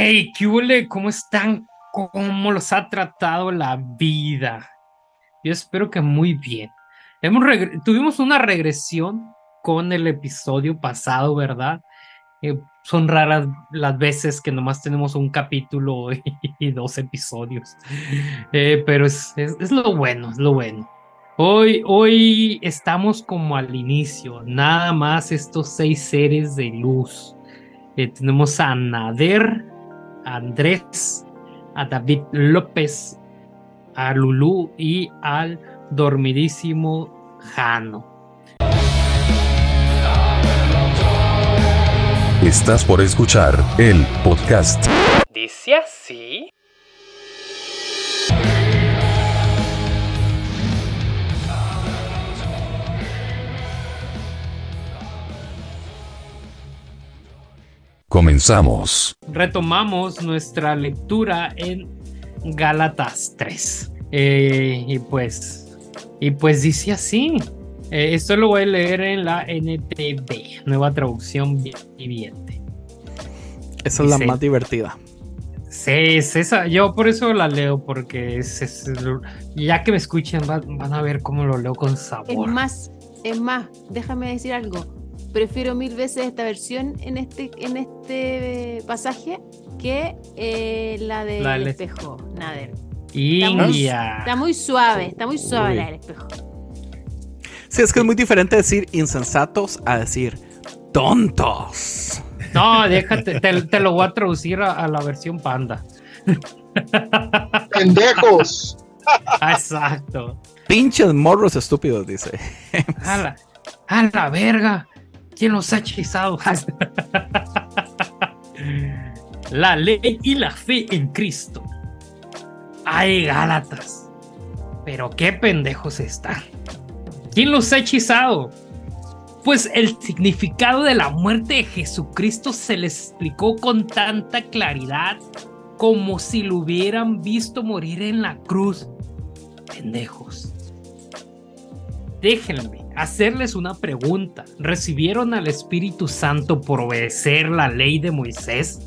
Hey, ¿qué ¿Cómo están? ¿Cómo los ha tratado la vida? Yo espero que muy bien. Hemos tuvimos una regresión con el episodio pasado, ¿verdad? Eh, son raras las veces que nomás tenemos un capítulo y, dos episodios. Eh, pero es, es, lo bueno, es lo bueno. Hoy, hoy estamos como al inicio, nada más estos seis seres de luz. Eh, tenemos a Nader, Andrés, a David López, a Lulú y al dormidísimo Jano. Estás por escuchar el podcast. Dice así. Comenzamos. Retomamos nuestra lectura en Gálatas 3. Eh, y pues, y pues dice así. Eh, esto lo voy a leer en la NTV, nueva traducción viviente. Esa es la más divertida. Sí, es esa. Yo por eso la leo, porque es, ya que me escuchen van, a ver cómo lo leo con sabor. Es más, es más, déjame decir algo prefiero mil veces esta versión en este, en este pasaje que eh, la del espejo, Nader. Está muy, suave, está muy suave la del espejo. Sí, es que es muy diferente decir insensatos a decir tontos. No, déjate, te, lo voy a traducir a, la versión panda. Pendejos. Exacto. Pinches morros estúpidos, dice. A la, a la verga. ¿Quién los ha hechizado? la ley y la fe en Cristo. Ay, Gálatas. Pero qué pendejos están. ¿Quién los ha hechizado? Pues el significado de la muerte de Jesucristo se les explicó con tanta claridad como si lo hubieran visto morir en la cruz. Pendejos. Déjenme hacerles una pregunta. ¿Recibieron al Espíritu Santo por obedecer la ley de Moisés?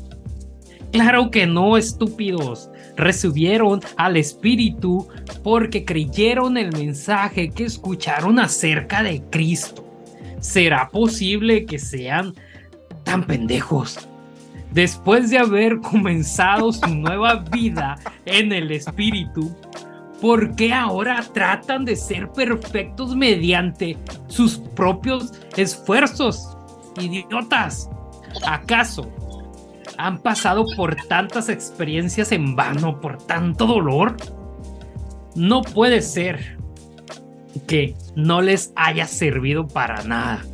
Claro que no, estúpidos. Recibieron al Espíritu porque creyeron el mensaje que escucharon acerca de Cristo. ¿Será posible que sean tan pendejos? Después de haber comenzado su nueva vida en el Espíritu, ¿Por qué ahora tratan de ser perfectos mediante sus propios esfuerzos? Idiotas. ¿Acaso han pasado por tantas experiencias en vano, por tanto dolor? No puede ser que no les haya servido para nada.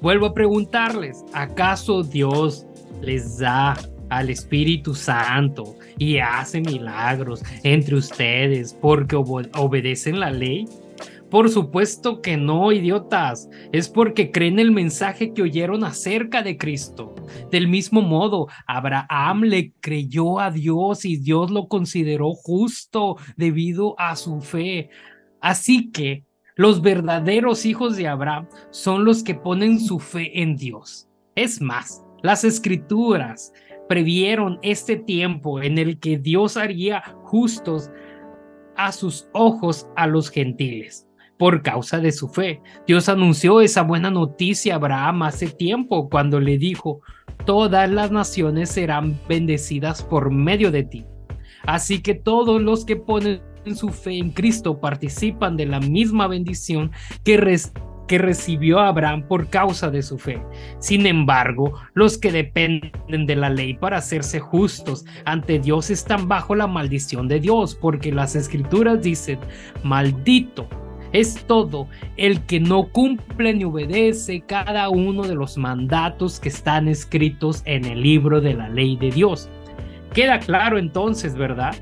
Vuelvo a preguntarles, ¿acaso Dios les da al Espíritu Santo y hace milagros entre ustedes porque obedecen la ley? Por supuesto que no, idiotas. Es porque creen el mensaje que oyeron acerca de Cristo. Del mismo modo, Abraham le creyó a Dios y Dios lo consideró justo debido a su fe. Así que los verdaderos hijos de Abraham son los que ponen su fe en Dios. Es más, las escrituras previeron este tiempo en el que Dios haría justos a sus ojos a los gentiles. Por causa de su fe, Dios anunció esa buena noticia a Abraham hace tiempo cuando le dijo, todas las naciones serán bendecidas por medio de ti. Así que todos los que ponen su fe en Cristo participan de la misma bendición que, que recibió Abraham por causa de su fe. Sin embargo, los que dependen de la ley para hacerse justos ante Dios están bajo la maldición de Dios, porque las escrituras dicen, maldito es todo el que no cumple ni obedece cada uno de los mandatos que están escritos en el libro de la ley de Dios. Queda claro entonces, ¿verdad?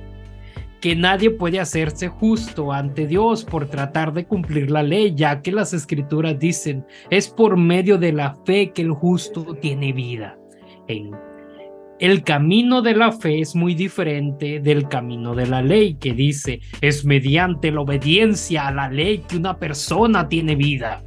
Que nadie puede hacerse justo ante Dios por tratar de cumplir la ley, ya que las escrituras dicen, es por medio de la fe que el justo tiene vida. el camino de la fe es muy diferente del camino de la ley, que dice, es mediante la obediencia a la ley que una persona tiene vida.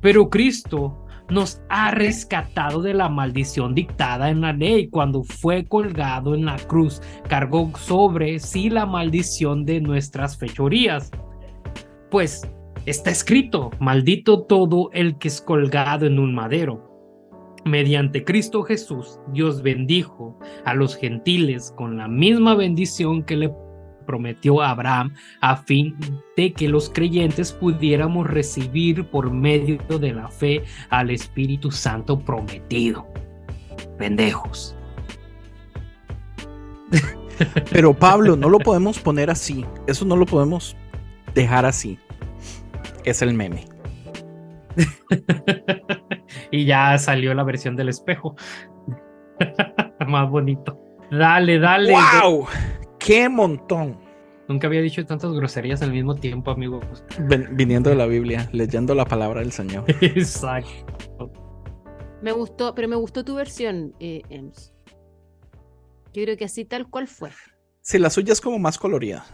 Pero Cristo nos ha rescatado de la maldición dictada en la ley. Cuando fue colgado en la cruz, cargó sobre sí la maldición de nuestras fechorías. Pues está escrito, maldito todo el que es colgado en un madero. Mediante Cristo Jesús, Dios bendijo a los gentiles con la misma bendición que le prometió a Abraham a fin de que los creyentes pudiéramos recibir por medio de la fe al Espíritu Santo prometido. Pendejos. Pero Pablo, no lo podemos poner así. Eso no lo podemos dejar así. Es el meme. y ya salió la versión del espejo. Más bonito. Dale, dale. ¡Wow! ¡Qué montón! Nunca había dicho tantas groserías al mismo tiempo, amigo. viniendo de la Biblia, leyendo la palabra del Señor. Exacto. Me gustó, pero me gustó tu versión, eh, Ems. Yo creo que así tal cual fue. Sí, la suya es como más colorida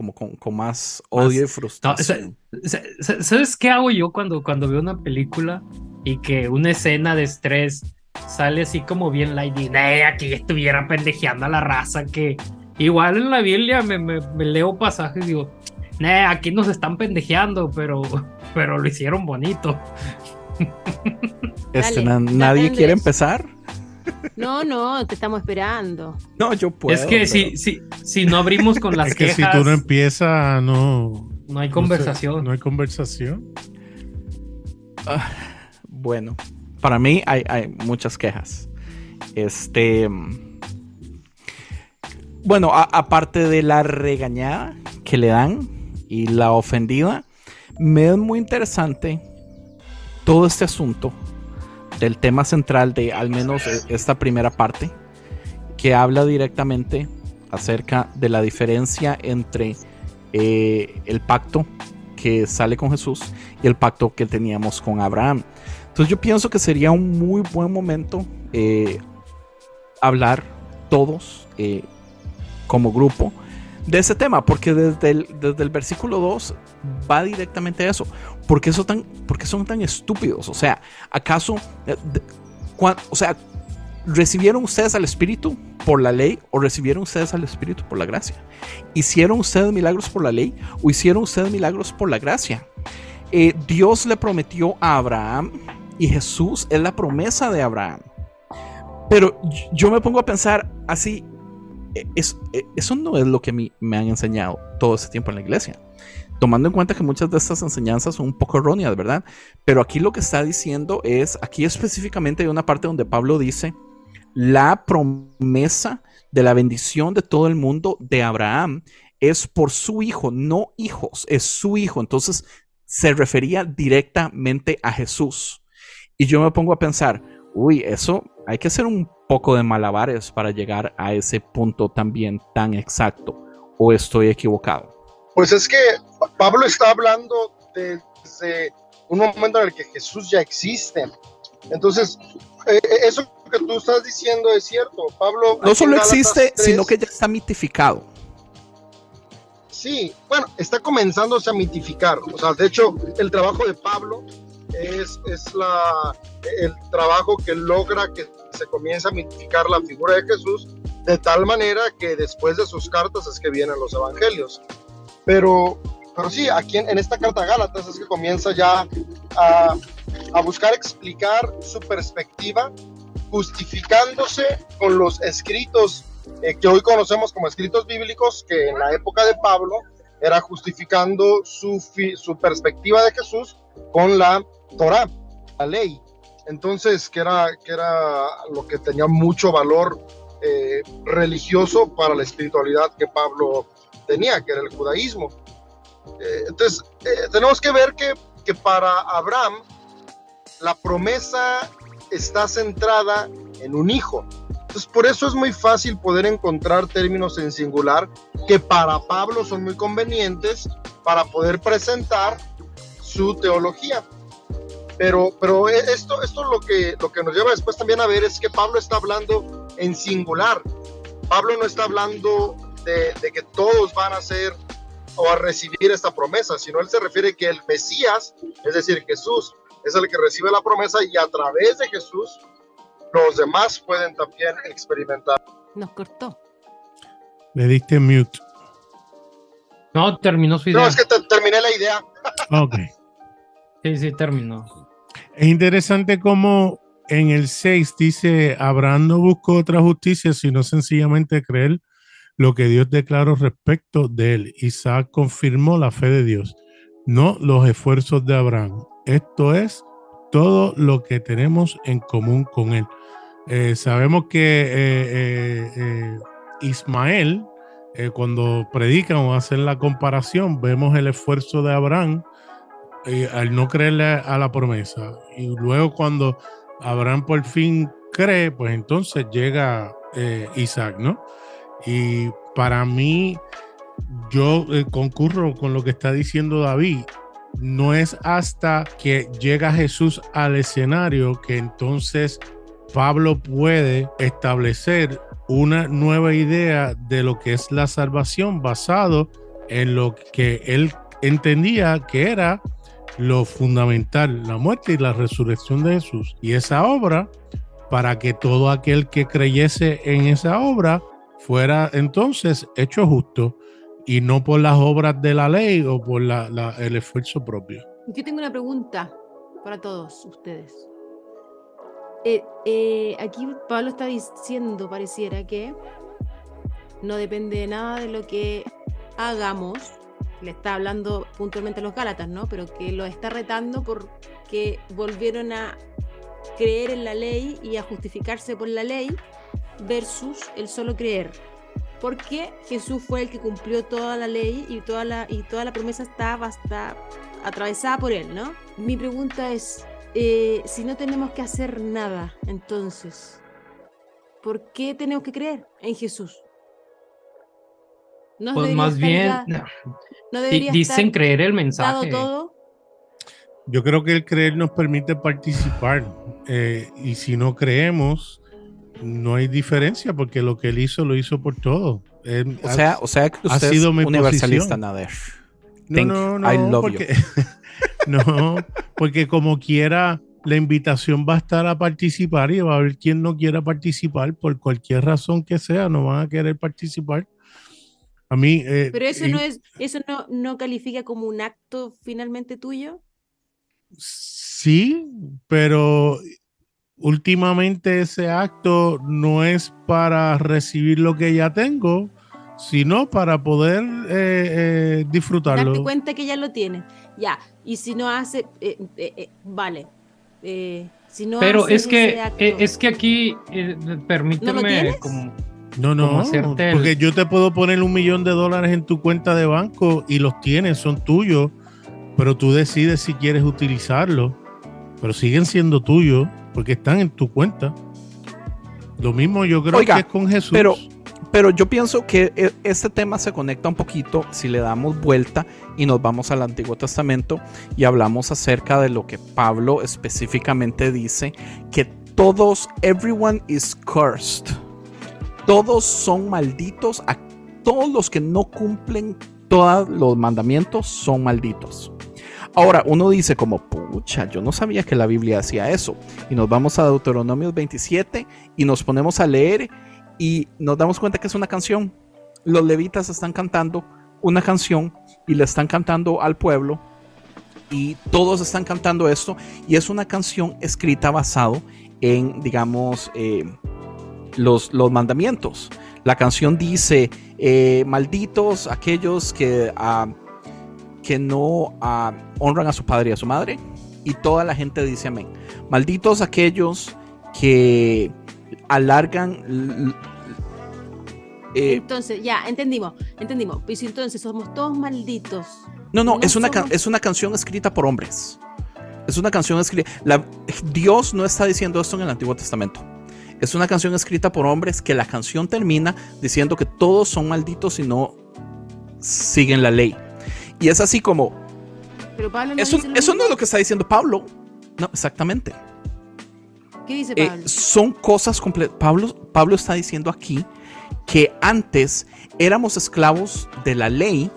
como con, más odio y frustración. ¿Sabes qué hago yo cuando, cuando veo una película y que una escena de estrés sale así como bien light y aquí estuviera pendejeando a la raza que igual en la Biblia me, me, leo pasajes y digo, aquí nos están pendejeando, pero, pero lo hicieron bonito. Este, ¿Nadie quiere empezar? No, no, te estamos esperando. No, yo puedo. Es que si, si, si no abrimos con las es que si tú no empiezas, no. No hay conversación. No, hay conversación. Ah, bueno, para mí hay, hay muchas quejas. Este. Bueno, aparte de la regañada que le dan y la ofendida, me es muy interesante todo este asunto del tema central de al menos esta primera parte, que habla directamente acerca de la diferencia entre eh, el pacto que sale con Jesús y el pacto que teníamos con Abraham. Entonces yo pienso que sería un muy buen momento eh, hablar todos eh, como grupo de ese tema, porque desde el, desde el versículo 2 va directamente a eso. ¿Por qué, tan, son tan estúpidos? O sea, ¿acaso, eh, o sea, recibieron ustedes al Espíritu por la ley o recibieron ustedes al Espíritu por la gracia? ¿Hicieron ustedes milagros por la ley o hicieron ustedes milagros por la gracia? Eh, Dios le prometió a Abraham y Jesús es la promesa de Abraham. Pero yo me pongo a pensar así, e, e, eso no es lo que a mí me han enseñado todo ese tiempo en la iglesia. Tomando en cuenta que muchas de estas enseñanzas son un poco erróneas, ¿verdad? Pero aquí lo que está diciendo es, aquí específicamente hay una parte donde Pablo dice, la promesa de la bendición de todo el mundo de Abraham es por su hijo, no hijos, es su hijo. Entonces se refería directamente a Jesús. Y yo me pongo a pensar, uy, eso hay que hacer un poco de malabares para llegar a ese punto también tan exacto. ¿O estoy equivocado? Pues es que Pablo está hablando desde un momento en el que Jesús ya existe. Entonces, eh, eh, eso que tú estás diciendo es cierto. Pablo no solo existe, sino que ya está mitificado. Sí, bueno, está comenzándose a mitificar. O sea, de hecho, el trabajo de Pablo es, es la, el trabajo que logra que se comienza a mitificar la figura de Jesús de tal manera que después de sus cartas es que vienen los evangelios. Pero, pero sí, aquí en, esta carta a Gálatas es que comienza ya a, a buscar explicar su perspectiva, justificándose con los escritos eh, que hoy conocemos como escritos bíblicos, que en la época de Pablo era justificando su, su perspectiva de Jesús con la Torah, la ley. Entonces, que era, que era lo que tenía mucho valor eh, religioso para la espiritualidad que Pablo tenía, que era el judaísmo. Eh, entonces, eh, tenemos que ver que, que para Abraham la promesa está centrada en un hijo. Entonces, por eso es muy fácil poder encontrar términos en singular que para Pablo son muy convenientes para poder presentar su teología. Pero, pero e, esto, esto lo, que, lo que nos lleva después también a ver es que Pablo está hablando en singular. Pablo no está hablando de, que todos van a ser o a recibir esta promesa, sino él se refiere que el Mesías, es decir, Jesús, es el que recibe la promesa y a través de Jesús los demás pueden también experimentar. Nos cortó. Le diste mute. No, terminó su idea. No, es que terminé la idea. Ok. Sí, sí, terminó. Es interesante cómo en el 6 dice, Abraham no buscó otra justicia, sino sencillamente creer lo que Dios declaró respecto de él. Isaac confirmó la fe de Dios, no los esfuerzos de Abraham. Esto es todo lo que tenemos en común con él. Eh, sabemos que eh, eh, Ismael, cuando predican o hacen la comparación, vemos el esfuerzo de Abraham al no creerle a la promesa. Y luego cuando Abraham por fin cree, pues entonces llega Isaac, ¿no? Y para mí, yo concurro con lo que está diciendo David no es hasta que llega Jesús al escenario que entonces Pablo puede establecer una nueva idea de lo que es la salvación basado en lo que él entendía que era lo fundamental, la muerte y la resurrección de Jesús. Y esa obra, para que todo aquel que creyese en esa obra fuera entonces hecho justo y no por las obras de la ley o por el esfuerzo propio. Yo tengo una pregunta para todos ustedes. Eh, eh, aquí Pablo está diciendo, pareciera que no depende de nada de lo que hagamos. Le está hablando puntualmente a los Gálatas, ¿no? Pero que lo está retando porque volvieron a creer en la ley y a justificarse por la ley versus el solo creer porque Jesús fue el que cumplió toda la ley y toda la, y promesa estaba hasta atravesada por él, ¿no? Mi pregunta es, eh, si no tenemos que hacer nada, entonces, ¿por qué tenemos que creer en Jesús? ¿No pues más bien, no, dicen creer el mensaje. Todo? Yo creo que el creer nos permite participar eh, y si no creemos, no hay diferencia porque lo que él hizo lo hizo por todo. o, sea, o sea que usted es universalista, Nader. No, no, no, porque, no, porque como quiera, la invitación va a estar a participar y va a haber quien no quiera participar por cualquier razón que sea, no van a querer participar. A mí. Eh, Pero eso no es, eso no, no califica como un acto finalmente tuyo. Sí, pero últimamente ese acto no es para recibir lo que ya tengo, sino para poder eh, eh, disfrutarlo. Darte cuenta que ya lo tienes. Ya, y si no hace, eh, vale. si no Pero es que, es que aquí, permíteme como... No, no, porque yo te puedo poner un millón de dólares en tu cuenta de banco y los tienes, son tuyos, pero tú decides si quieres utilizarlos, pero siguen siendo tuyos porque están en tu cuenta. Lo mismo yo creo que es con Jesús. Pero, pero yo pienso que e, este tema se conecta un poquito si le damos vuelta y nos vamos al Antiguo Testamento y hablamos acerca de lo que Pablo específicamente dice, que todos, everyone is cursed. Todos son malditos, a todos los que no cumplen todos los mandamientos son malditos. Ahora, uno dice como, pucha, yo no sabía que la Biblia hacía eso. Y nos vamos a Deuteronomio 27 y nos ponemos a leer y nos damos cuenta que es una canción. Los levitas están cantando una canción y le están cantando al pueblo y todos están cantando esto y es una canción escrita basado en, digamos, eh, los, los mandamientos. La canción dice, eh, malditos aquellos que... Ah, que no ah, honran a su padre y a su madre. Y toda la gente dice amén. Malditos aquellos que alargan. Eh, entonces, ya, entendimos, entendimos. Si entonces somos todos malditos. No, no, es, una es una canción escrita por hombres. Es una canción escrita. Dios no está diciendo esto en el Antiguo Testamento. Es una canción escrita por hombres que la canción termina diciendo que todos son malditos y no siguen la ley. Y es así como... Pero Pablo no eso, eso no es lo que está diciendo Pablo. No, exactamente. ¿Qué dice eh, Pablo? son cosas completas. Pablo, Pablo está diciendo aquí que antes éramos esclavos de la ley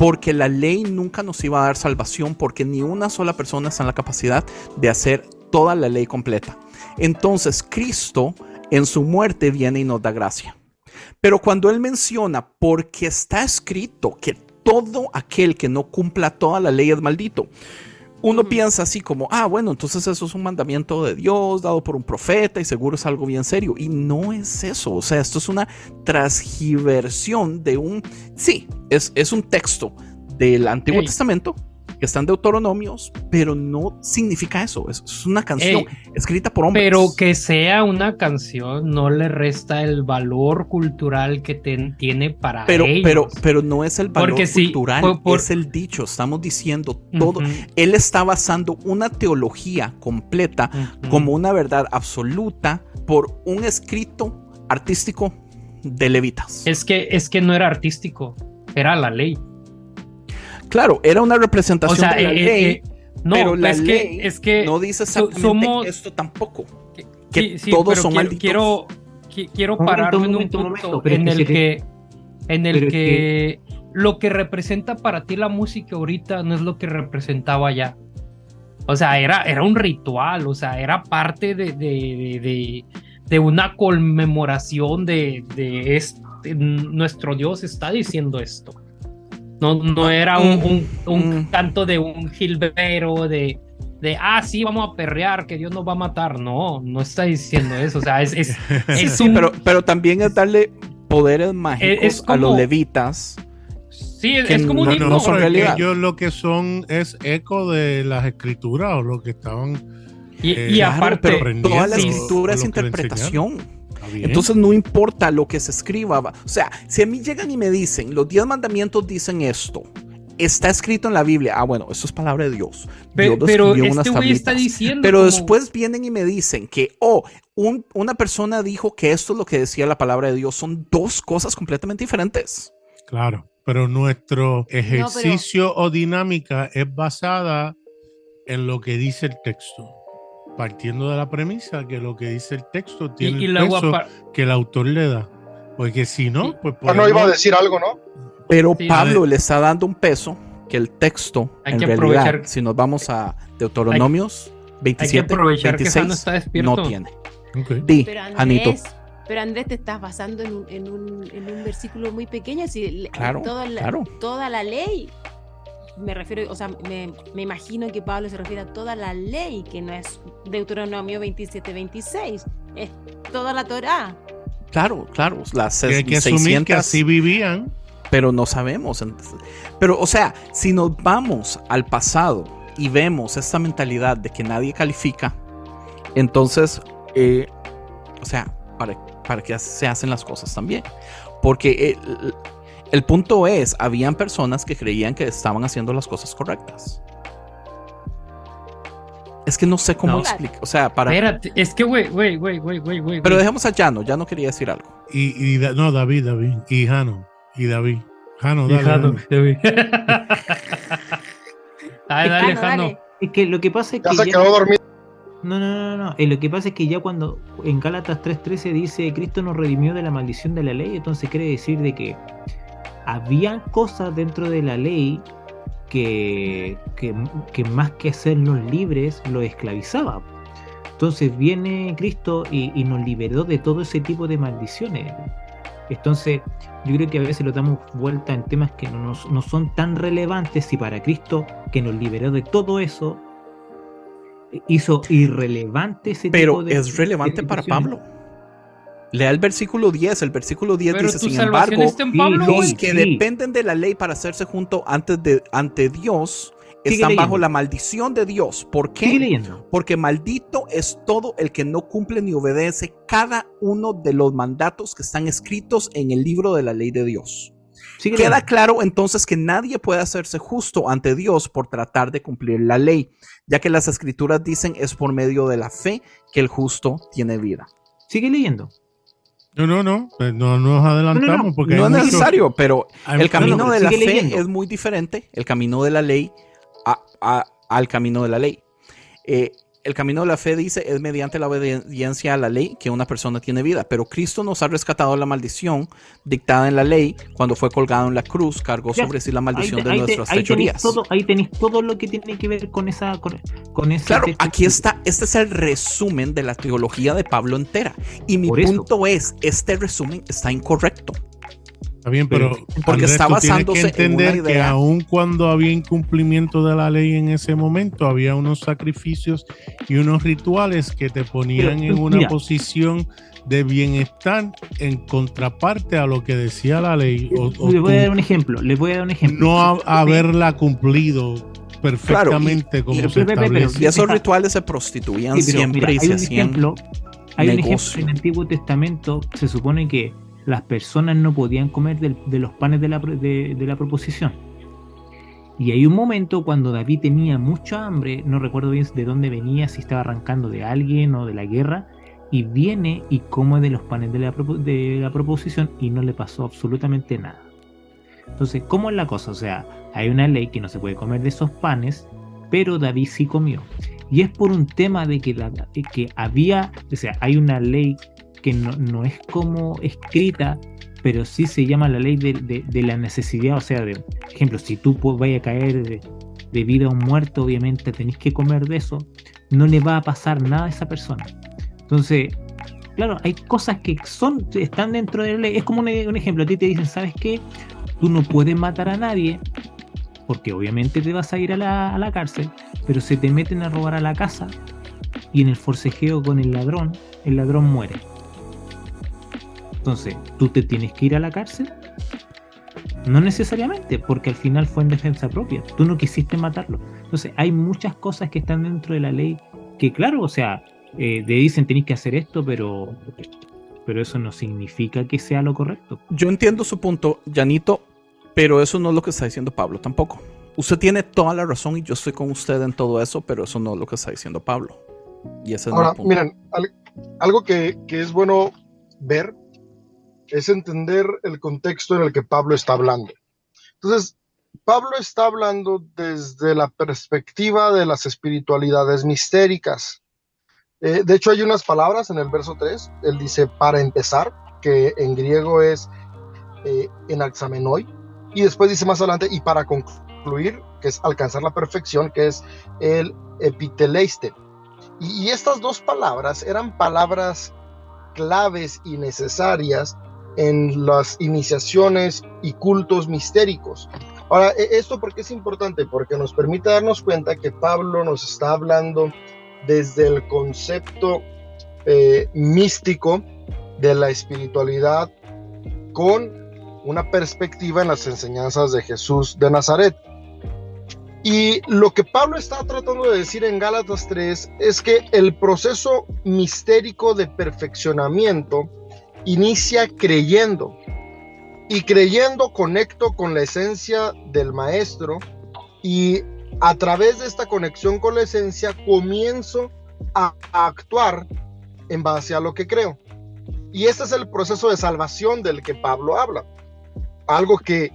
porque la ley nunca nos iba a dar salvación, porque ni una sola persona está en la capacidad de hacer toda la ley completa. Entonces Cristo en su muerte viene y nos da gracia. Pero cuando él menciona, porque está escrito que todo aquel que no cumpla toda la ley es maldito, uno piensa así como, ah, bueno, entonces eso es un mandamiento de Dios dado por un profeta y seguro es algo bien serio. Y no es eso, o sea, esto es una transgiversión de un, sí, es, es un texto del Antiguo Testamento que están deuteronomios, pero no significa eso. Es, una canción escrita por hombres. Pero que sea una canción no le resta el valor cultural que tiene para pero, ellos. Pero, pero no es el valor cultural, es el dicho. Estamos diciendo todo. Él está basando una teología completa como una verdad absoluta por un escrito artístico de levitas. Es que, es que no era artístico, era la ley. Claro, era una representación de la eh, ley. Eh, no, pero la es ley que, es que no dice exactamente esto tampoco. Que, todos son quiero, Quiero, quiero pararme en un punto en el que, en el que, lo que representa para ti la música ahorita no es lo que representaba ya. O sea, era, era un ritual, o sea, era parte de, de, de, una conmemoración de, de nuestro Dios está diciendo esto. No, no ah, era un, un, mm. canto de un gilbero, de, de, ah, sí, vamos a perrear, que Dios nos va a matar. No, no está diciendo eso. O sea, es, es, sí, pero, pero también es darle poderes mágicos a los levitas. Sí, es, como un no, son realidad. Ellos lo que son es eco de las escrituras o lo que estaban. Y, y eh, aparte, toda la escritura es interpretación. Entonces no importa lo que se escriba. O sea, si a mí llegan y me dicen, los diez mandamientos dicen esto, está escrito en la Biblia. Ah, bueno, eso es palabra de Dios. Pero, pero este está diciendo. Pero después vienen y me dicen que, oh, una persona dijo que esto es lo que decía la palabra de Dios. Son dos cosas completamente diferentes. Claro, pero nuestro ejercicio o dinámica es basada en lo que dice el texto partiendo de la premisa que lo que dice el texto tiene el peso que el autor le da. Porque si no, pues no iba a decir algo, ¿no? Pero Pablo le está dando un peso que el texto, en realidad, si nos vamos a Deuteronomios 27, 26, no tiene. Di, pero Andrés, Pero Andrés, te estás basando en un, en un, en un versículo muy pequeño. Si claro, toda, la, claro. toda la ley me refiero, o sea, me, imagino que Pablo se refiere a toda la ley, que no es Deuteronomio 27, 26, es toda la Torah. Claro, claro, las que, que 600, que así vivían. Pero no sabemos. Pero, o sea, si nos vamos al pasado y vemos esta mentalidad de que nadie califica, entonces, eh, o sea, ¿para, para qué se hacen las cosas también? Porque eh, el punto es, habían personas que creían que estaban haciendo las cosas correctas. Es que no sé cómo explicar. O sea, para. Espérate, es que, güey, güey, güey, güey, güey. Pero dejemos a Jano, no quería decir algo. Y, y no, David, David. Y Jano. Y David. Jano, dale. Jano, David. dale, dale, Jano. Es que lo que pasa es que. Ya se quedó dormido. No, no, no, no. Y lo que pasa es que ya cuando en Gálatas 3.13 dice Cristo nos redimió de la maldición de la ley, entonces quiere decir de que había cosas dentro de la ley que, que, más que hacernos libres, lo esclavizaba. Entonces viene Cristo y, nos liberó de todo ese tipo de maldiciones. Entonces, yo creo que a veces lo damos vuelta en temas que no, no son tan relevantes y para Cristo, que nos liberó de todo eso, hizo irrelevante ese Pero tipo de es relevante para Pablo. Lea el versículo 10. El versículo 10 dice, sin embargo, los que dependen de la ley para hacerse junto antes de, ante Dios están bajo la maldición de Dios. ¿Por qué? Porque maldito es todo el que no cumple ni obedece cada uno de los mandatos que están escritos en el libro de la ley de Dios. Queda claro entonces que nadie puede hacerse justo ante Dios por tratar de cumplir la ley, ya que las escrituras dicen es por medio de la fe que el justo tiene vida. Sigue leyendo. No, no, no, pues no nos adelantamos porque no es necesario, pero el camino de la fe es muy diferente, el camino de la ley al camino de la ley. Eh, el camino de la fe dice es mediante la obediencia a la ley que una persona tiene vida, pero Cristo nos ha rescatado la maldición dictada en la ley cuando fue colgado en la cruz, cargó sobre sí la maldición de nuestras fechorías. ahí tenéis todo lo que tiene que ver con esa con, Claro, aquí está, este es el resumen de la teología de Pablo entera. Y mi punto es, este resumen está incorrecto. Está bien, pero porque está basándose que entender en que aun cuando había incumplimiento de la ley en ese momento, había unos sacrificios y unos rituales que te ponían en una posición de bienestar en contraparte a lo que decía la ley. le voy a dar un ejemplo, le voy a dar un ejemplo. No haberla cumplido perfectamente como se Y esos rituales se prostituían siempre y se hacían ejemplo, hay un ejemplo en el Antiguo Testamento, se supone que las personas no podían comer de, los panes de la, de, la, proposición. Y hay un momento cuando David tenía mucha hambre, no recuerdo bien de dónde venía, si estaba arrancando de alguien o de la guerra, y viene y come de los panes de la, de la proposición y no le pasó absolutamente nada. Entonces, ¿cómo es la cosa? O sea, hay una ley que no se puede comer de esos panes, pero David sí comió. Y es por un tema de que, la, que había, o sea, hay una ley que no, es como escrita, pero sí se llama la ley de, la necesidad. O sea, de ejemplo, si tú vayas a caer de, vida a un muerto, obviamente tenés que comer de eso, no le va a pasar nada a esa persona. Entonces, claro, hay cosas que son, están dentro de la ley. Es como un, ejemplo, a ti te dicen, ¿sabes qué? Tú no puedes matar a nadie, porque obviamente te vas a ir a la, a la cárcel, pero se te meten a robar a la casa y en el forcejeo con el ladrón, el ladrón muere. Entonces, ¿tú te tienes que ir a la cárcel? No necesariamente, porque al final fue en defensa propia. Tú no quisiste matarlo. Entonces, hay muchas cosas que están dentro de la ley que, claro, o sea, eh, te dicen tenéis que hacer esto, pero, pero eso no significa que sea lo correcto. Yo entiendo su punto, Janito, pero eso no es lo que está diciendo Pablo tampoco. Usted tiene toda la razón y yo estoy con usted en todo eso, pero eso no es lo que está diciendo Pablo. Y ese Ahora, miren, algo que, que es bueno ver es entender el contexto en el que Pablo está hablando. Entonces, Pablo está hablando desde la perspectiva de las espiritualidades mistéricas. Eh, de hecho, hay unas palabras en el verso 3. Él dice para empezar, que en griego es eh, en axamenoi. Y después dice más adelante, y para concluir, que es alcanzar la perfección, que es el epiteleiste. Y estas dos palabras eran palabras claves y necesarias en las iniciaciones y cultos mistéricos. Ahora, e, ¿esto por qué es importante? Porque nos permite darnos cuenta que Pablo nos está hablando desde el concepto eh, místico de la espiritualidad con una perspectiva en las enseñanzas de Jesús de Nazaret. Y lo que Pablo está tratando de decir en Gálatas 3 es que el proceso mistérico de perfeccionamiento inicia creyendo y creyendo conecto con la esencia del maestro y a través de esta conexión con la esencia comienzo a, actuar en base a lo que creo. Y este es el proceso de salvación del que Pablo habla. Algo que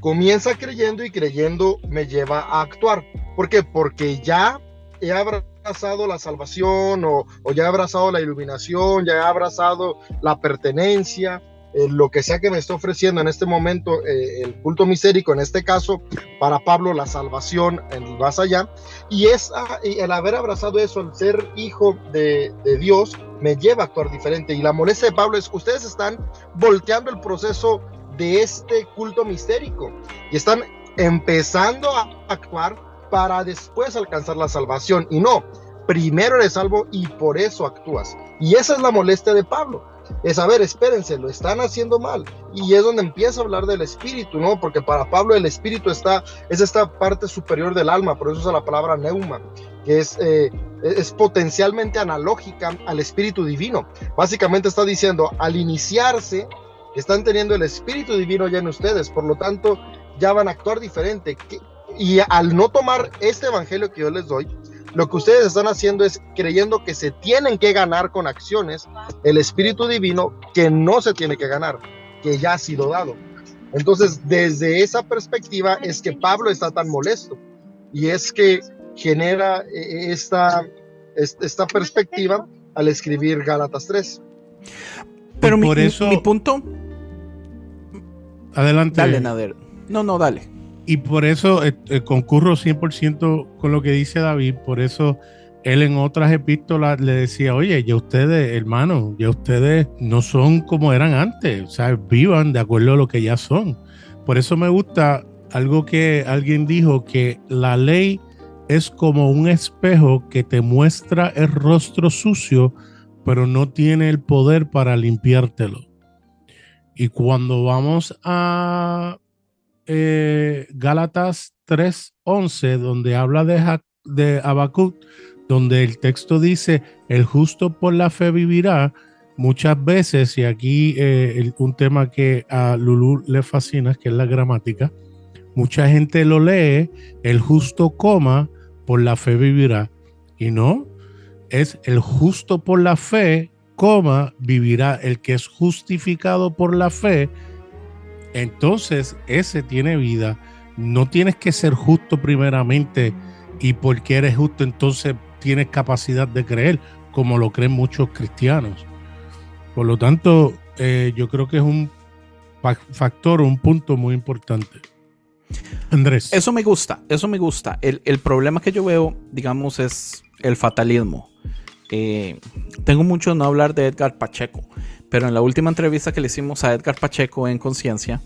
comienza creyendo y creyendo me lleva a actuar. ¿Por qué? Porque ya he abrazado la salvación o, ya he abrazado la iluminación, ya he abrazado la pertenencia, eh, lo que sea que me esté ofreciendo en este momento eh, el culto misérico, en este caso para Pablo la salvación en más allá, y es el haber abrazado eso, el ser hijo de, de, Dios, me lleva a actuar diferente. Y la molestia de Pablo es, ustedes están volteando el proceso de este culto mistérico y están empezando a actuar para después alcanzar la salvación. Y no, primero eres salvo y por eso actúas. Y esa es la molestia de Pablo. Es a ver, espérense, lo están haciendo mal. Y es donde empieza a hablar del espíritu, ¿no? Porque para Pablo el espíritu está, es esta parte superior del alma, por eso usa la palabra neuma, que es, eh, es potencialmente analógica al espíritu divino. Básicamente está diciendo, al iniciarse, están teniendo el espíritu divino ya en ustedes, por lo tanto, ya van a actuar diferente. Y al no tomar este evangelio que yo les doy, lo que ustedes están haciendo es creyendo que se tienen que ganar con acciones el Espíritu Divino que no se tiene que ganar, que ya ha sido dado. Entonces, desde esa perspectiva es que Pablo está tan molesto y es que genera eh, esta, esta perspectiva al escribir Gálatas 3. Pero mi, por eso, mi, punto. Adelante. Dale, Nader. No, no, dale. Y por eso eh, eh, concurro 100% con lo que dice David. Por eso él en otras epístolas le decía, oye, ya ustedes, hermanos, ya ustedes no son como eran antes. O sea, vivan de acuerdo a lo que ya son. Por eso me gusta algo que alguien dijo, que la ley es como un espejo que te muestra el rostro sucio, pero no tiene el poder para limpiártelo. Y cuando vamos a eh, Gálatas 3:11, donde habla de, de Habacuc, donde el texto dice, el justo por la fe vivirá, muchas veces, y aquí eh, un tema que a Lulu le fascina, que es la gramática, mucha gente lo lee, el justo coma, por la fe vivirá. Y no, es el justo por la fe, coma, vivirá. El que es justificado por la fe, entonces ese tiene vida. No tienes que ser justo primeramente y porque eres justo entonces tienes capacidad de creer, como lo creen muchos cristianos. Por lo tanto, eh, yo creo que es un factor, un punto muy importante. Andrés. Eso me gusta, eso me gusta. El, problema que yo veo, digamos, es el fatalismo. Eh, tengo mucho no hablar de Edgar Pacheco, pero en la última entrevista que le hicimos a Edgar Pacheco en Conciencia,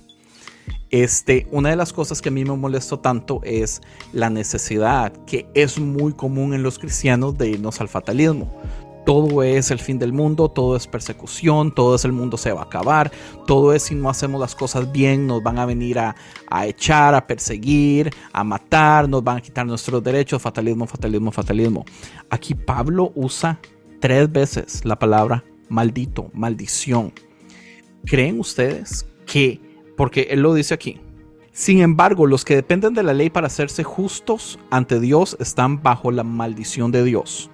este, una de las cosas que a mí me molestó tanto es la necesidad que es muy común en los cristianos de irnos al fatalismo todo es el fin del mundo, todo es persecución, todo es el mundo se va a acabar, todo es si no hacemos las cosas bien, nos van a venir a, echar, a perseguir, a matar, nos van a quitar nuestros derechos, fatalismo, fatalismo, fatalismo. Aquí Pablo usa tres veces la palabra maldito, maldición. ¿Creen ustedes que, porque él lo dice aquí, sin embargo, los que dependen de la ley para hacerse justos ante Dios están bajo la maldición de Dios.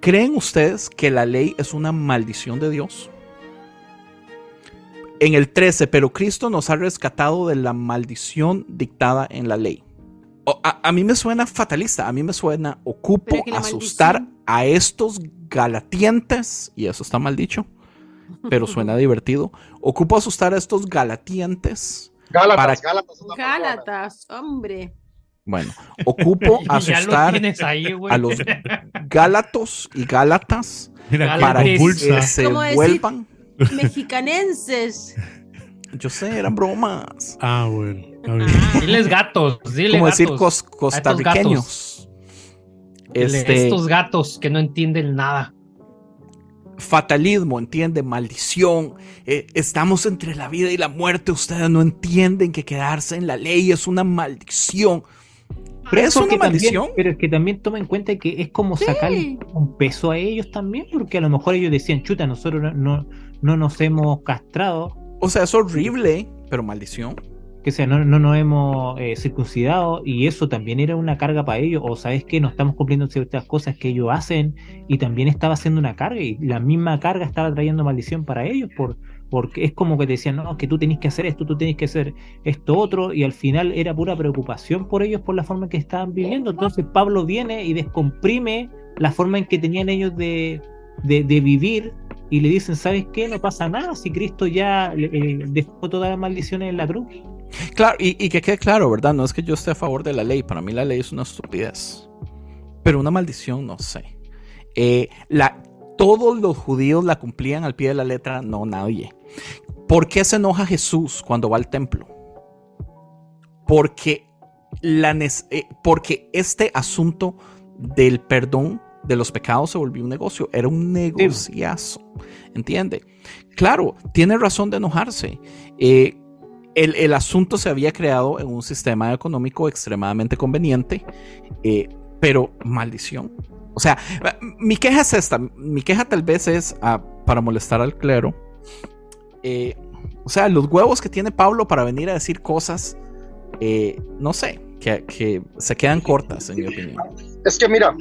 ¿Creen ustedes que la ley es una maldición de Dios? En el 13, pero Cristo nos ha rescatado de la maldición dictada en la ley. A, mí me suena fatalista, a mí me suena ocupo asustar a estos galatientes, y eso está mal dicho, pero suena divertido. Ocupo asustar a estos galatientes. Gálatas, Gálatas, hombre. Bueno, ocupo asustar a los gálatos y gálatas para que se vuelvan mexicanenses. Yo sé, eran bromas. Ah, bueno. Ah. Diles gatos, dile Como decir costarriqueños. Este, estos gatos que no entienden nada. Fatalismo, entiende, maldición. Eh, estamos entre la vida y la muerte. Ustedes no entienden que quedarse en la ley es una maldición. Pero es una maldición. pero es que también toma en cuenta que es como sacar un peso a ellos también, porque a lo mejor ellos decían, chuta, nosotros no, no, nos hemos castrado. O sea, es horrible, pero maldición. Que sea, no, no nos hemos eh, circuncidado y eso también era una carga para ellos. O sabes que no estamos cumpliendo ciertas cosas que ellos hacen y también estaba haciendo una carga y la misma carga estaba trayendo maldición para ellos por, porque es como que te decían, no, que tú tenés que hacer esto, tú tenés que hacer esto otro, y al final era pura preocupación por ellos por la forma en que estaban viviendo. Entonces Pablo viene y descomprime la forma en que tenían ellos de, de, vivir y le dicen, ¿sabes qué? No pasa nada si Cristo ya eh, dejó todas las maldiciones en la cruz. Claro, y, y, que quede claro, ¿verdad? No es que yo esté a favor de la ley, para mí la ley es una estupidez, pero una maldición, no sé. Eh, la, todos los judíos la cumplían al pie de la letra, no nadie. ¿Por qué se enoja Jesús cuando va al templo? Porque, la, eh, porque este asunto del perdón de los pecados se volvió un negocio, era un negociazo, ¿entiende? Claro, tiene razón de enojarse. Eh, el, asunto se había creado en un sistema económico extremadamente conveniente, eh, pero maldición. O sea, mi queja es esta. Mi queja tal vez es ah, para molestar al clero. Eh, o sea, los huevos que tiene Pablo para venir a decir cosas, eh, no sé, que, se quedan cortas, en mi opinión. Es que mira,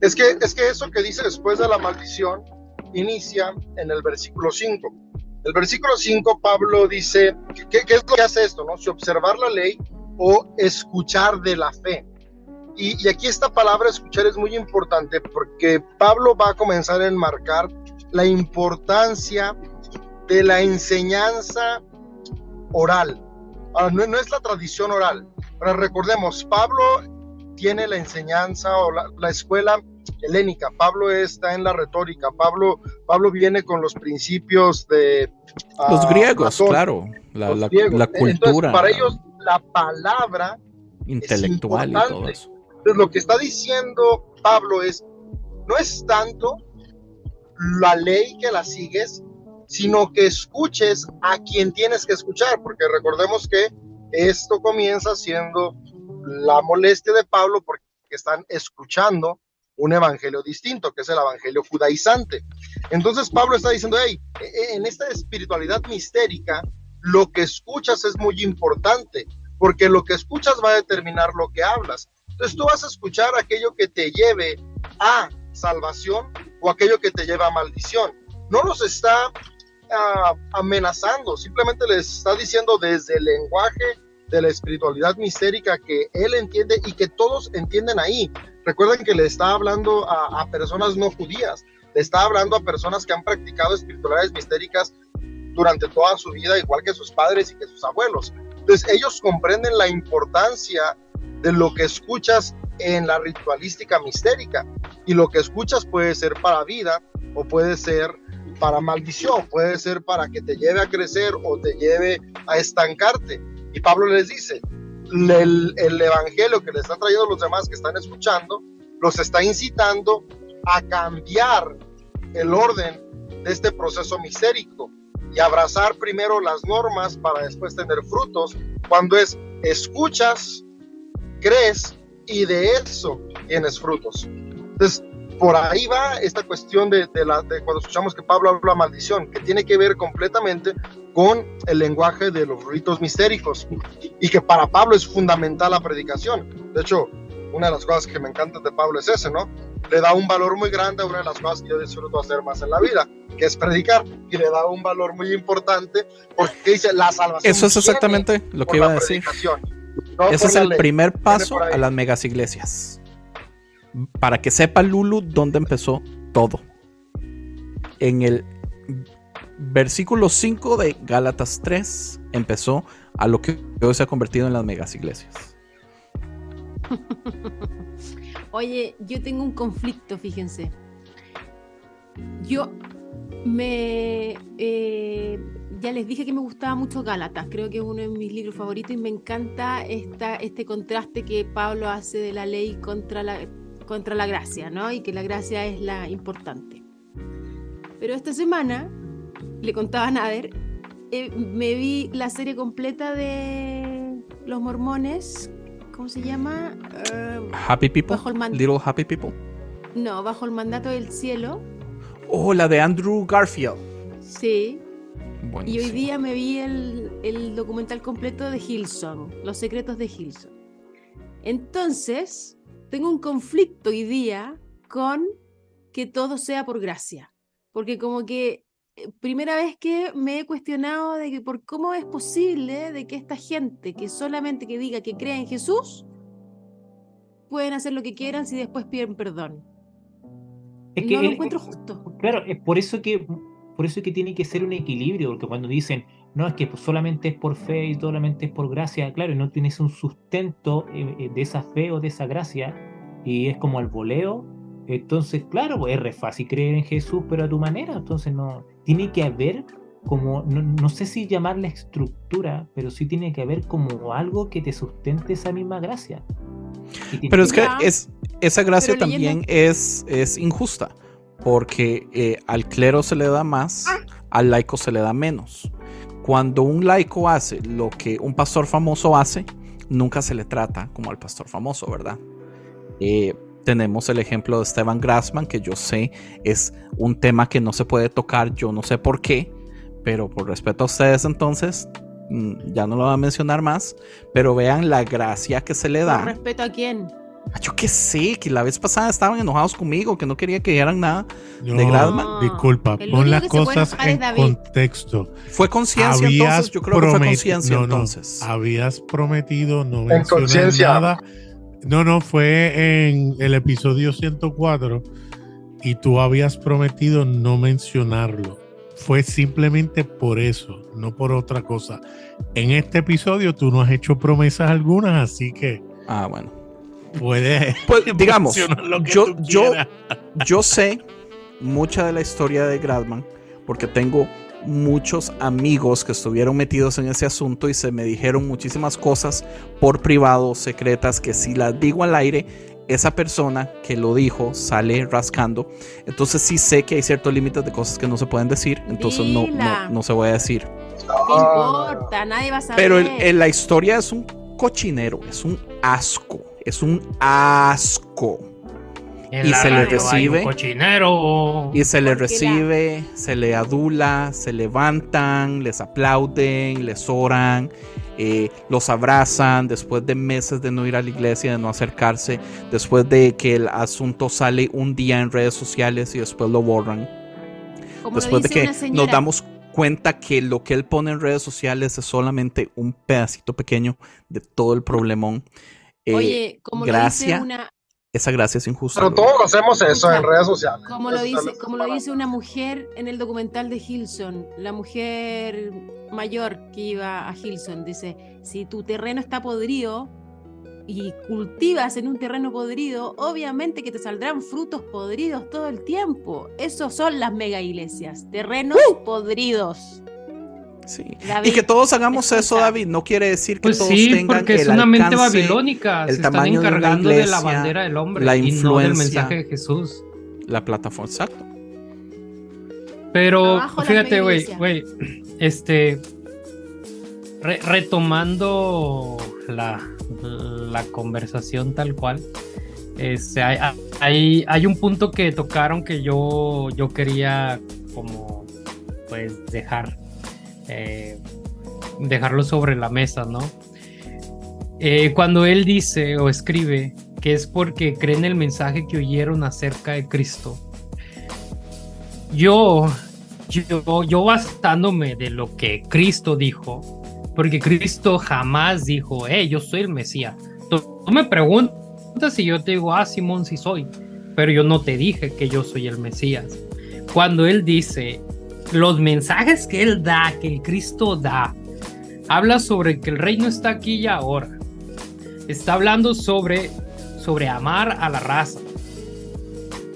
es que, es que eso que dice después de la maldición inicia en el versículo 5. El versículo 5, Pablo dice, ¿qué, ¿qué, es lo que hace esto? No? Si observar la ley o escuchar de la fe. Y, aquí esta palabra escuchar es muy importante porque Pablo va a comenzar a enmarcar la importancia de la enseñanza oral. no, no, es la tradición oral, pero recordemos, Pablo tiene la enseñanza o la, escuela helénica, Pablo está en la retórica, Pablo, Pablo viene con los principios de... Los ah, griegos, claro, la, la, cultura. para ellos la palabra intelectual y todo eso. Entonces, lo que está diciendo Pablo es, no es tanto la ley que la sigues, sino que escuches a quien tienes que escuchar, porque recordemos que esto comienza siendo la molestia de Pablo porque están escuchando un evangelio distinto, que es el evangelio judaizante. Entonces Pablo está diciendo, hey, en esta espiritualidad mistérica, lo que escuchas es muy importante, porque lo que escuchas va a determinar lo que hablas. Entonces tú vas a escuchar aquello que te lleve a salvación o aquello que te lleva a maldición. No los está ah, amenazando, simplemente les está diciendo desde el lenguaje de la espiritualidad mistérica que él entiende y que todos entienden ahí. Recuerden que le está hablando a, personas no judías, le está hablando a personas que han practicado espiritualidades mistéricas durante toda su vida, igual que sus padres y que sus abuelos. Entonces ellos comprenden la importancia de lo que escuchas en la ritualística mistérica. Y lo que escuchas puede ser para vida o puede ser para maldición, puede ser para que te lleve a crecer o te lleve a estancarte. Y Pablo les dice, el, el evangelio que le están trayendo los demás que están escuchando, los está incitando a cambiar el orden de este proceso mistérico y abrazar primero las normas para después tener frutos, cuando es escuchas, crees y de eso tienes frutos. Entonces, por ahí va esta cuestión de, la, de cuando escuchamos que Pablo habla maldición, que tiene que ver completamente con el lenguaje de los ritos mistéricos y que para Pablo es fundamental la predicación. De hecho, una de las cosas que me encanta de Pablo es ese, ¿no? Le da un valor muy grande a una de las cosas que yo disfruto hacer más en la vida, que es predicar, y le da un valor muy importante porque dice la salvación. Eso es exactamente lo que iba a decir. Ese es el primer paso a las megas iglesias. Para que sepa Lulu dónde empezó todo. En el versículo 5 de Gálatas 3 empezó a lo que hoy se ha convertido en las megas iglesias. Oye, yo tengo un conflicto, fíjense. Yo me eh, ya les dije que me gustaba mucho Gálatas, creo que es uno de mis libros favoritos y me encanta esta, este contraste que Pablo hace de la ley contra la, contra la gracia, ¿no? Y que la gracia es la importante. Pero esta semana, le contaba a Nader, eh, me vi la serie completa de Los Mormones, ¿cómo se llama? Uh, Happy People. Little Happy People. No, bajo el mandato del cielo. Oh, la de Andrew Garfield. Sí, y hoy día me vi el, documental completo de Hilson, Los secretos de Hilson. Entonces, tengo un conflicto hoy día con que todo sea por gracia. Porque como que eh, primera vez que me he cuestionado de que por cómo es posible de que esta gente que solamente que diga que cree en Jesús pueden hacer lo que quieran si después piden perdón. Es que no lo encuentro justo. Claro, es por eso que por eso es que tiene que ser un equilibrio, porque cuando dicen, no, es que solamente es por fe y solamente es por gracia, claro, no tienes un sustento eh, eh, de esa fe o de esa gracia, y es como el voleo, entonces, claro, pues, es re fácil creer en Jesús, pero a tu manera, entonces no, tiene que haber como, no, sé si llamarla estructura, pero sí tiene que haber como algo que te sustente esa misma gracia. Pero es que es, esa gracia también es, es injusta porque eh, al clero se le da más, al laico se le da menos. Cuando un laico hace lo que un pastor famoso hace, nunca se le trata como al pastor famoso, ¿verdad? Eh, tenemos el ejemplo de Esteban Grassman, que yo sé es un tema que no se puede tocar, yo no sé por qué, pero por respeto a ustedes entonces, mm, ya no lo voy a mencionar más, pero vean la gracia que se le da. ¿Por respeto a quién? Ah, yo qué sé, que la vez pasada estaban enojados conmigo, que no quería que dijeran nada de Gradman. Disculpa, pon las cosas en contexto. Fue conciencia entonces, yo creo que fue conciencia entonces. habías prometido no mencionar nada No, no, fue en el episodio 104 y tú habías prometido no mencionarlo. Fue simplemente por eso, no por otra cosa. En este episodio tú no has hecho promesas algunas, así que. Ah, bueno. Puedes. Pues, digamos, yo, yo, yo sé mucha de la historia de Gradman porque tengo muchos amigos que estuvieron metidos en ese asunto y se me dijeron muchísimas cosas por privado, secretas, que si las digo al aire, esa persona que lo dijo sale rascando. Entonces sí sé que hay ciertos límites de cosas que no se pueden decir, entonces no, no, se voy a decir. No importa, nadie va a saber. Pero en la historia es un cochinero, es un asco, es un asco y se le recibe y se le recibe, se le adula, se levantan, les aplauden, les oran, eh, los abrazan después de meses de no ir a la iglesia, de no acercarse, después de que el asunto sale un día en redes sociales y después lo borran. después de que nos damos cuenta que lo que él pone en redes sociales es solamente un pedacito pequeño de todo el problemón. Eh, Oye, como gracias, una, esa gracia es injusta. Pero todos hacemos eso en redes sociales. Como lo dice, como lo dice una mujer en el documental de Hilson, la mujer mayor que iba a Hilson, dice, si tu terreno está podrido y cultivas en un terreno podrido, obviamente que te saldrán frutos podridos todo el tiempo. Esos son las mega iglesias, terrenos ¡Uh! podridos. Y que todos hagamos eso, David, no quiere decir que pues todos sí, tengan porque es una mente babilónica. El Se tamaño están encargando de, la bandera del hombre la influencia, del mensaje de Jesús. La plataforma, exacto. Pero fíjate, güey, güey, este retomando la, la conversación tal cual. Este, hay, hay, hay, un punto que tocaron que yo, yo quería como pues dejar eh, dejarlo sobre la mesa, ¿no? Eh, cuando él dice o escribe que es porque creen el mensaje que oyeron acerca de Cristo, yo, yo, yo bastándome de lo que Cristo dijo, porque Cristo jamás dijo, hey, yo soy el Mesías. Tú, me preguntas si yo te digo, ah, Simón, sí soy, pero yo no te dije que yo soy el Mesías. Cuando él dice, los mensajes que él da, que el Cristo da, habla sobre que el reino está aquí y ahora. Está hablando sobre, sobre amar a la raza.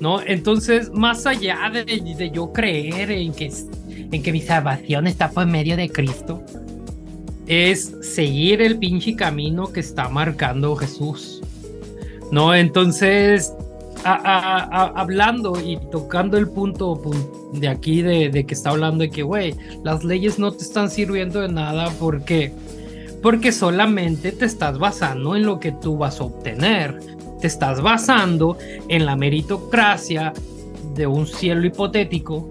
¿No? Entonces, más allá de, de yo creer en que, en que mi salvación está por medio de Cristo, es seguir el pinche camino que está marcando Jesús. ¿No? Entonces, hablando y tocando el punto, de aquí de, que está hablando de que, güey, las leyes no te están sirviendo de nada porque porque solamente te estás basando en lo que tú vas a obtener. Te estás basando en la meritocracia de un cielo hipotético.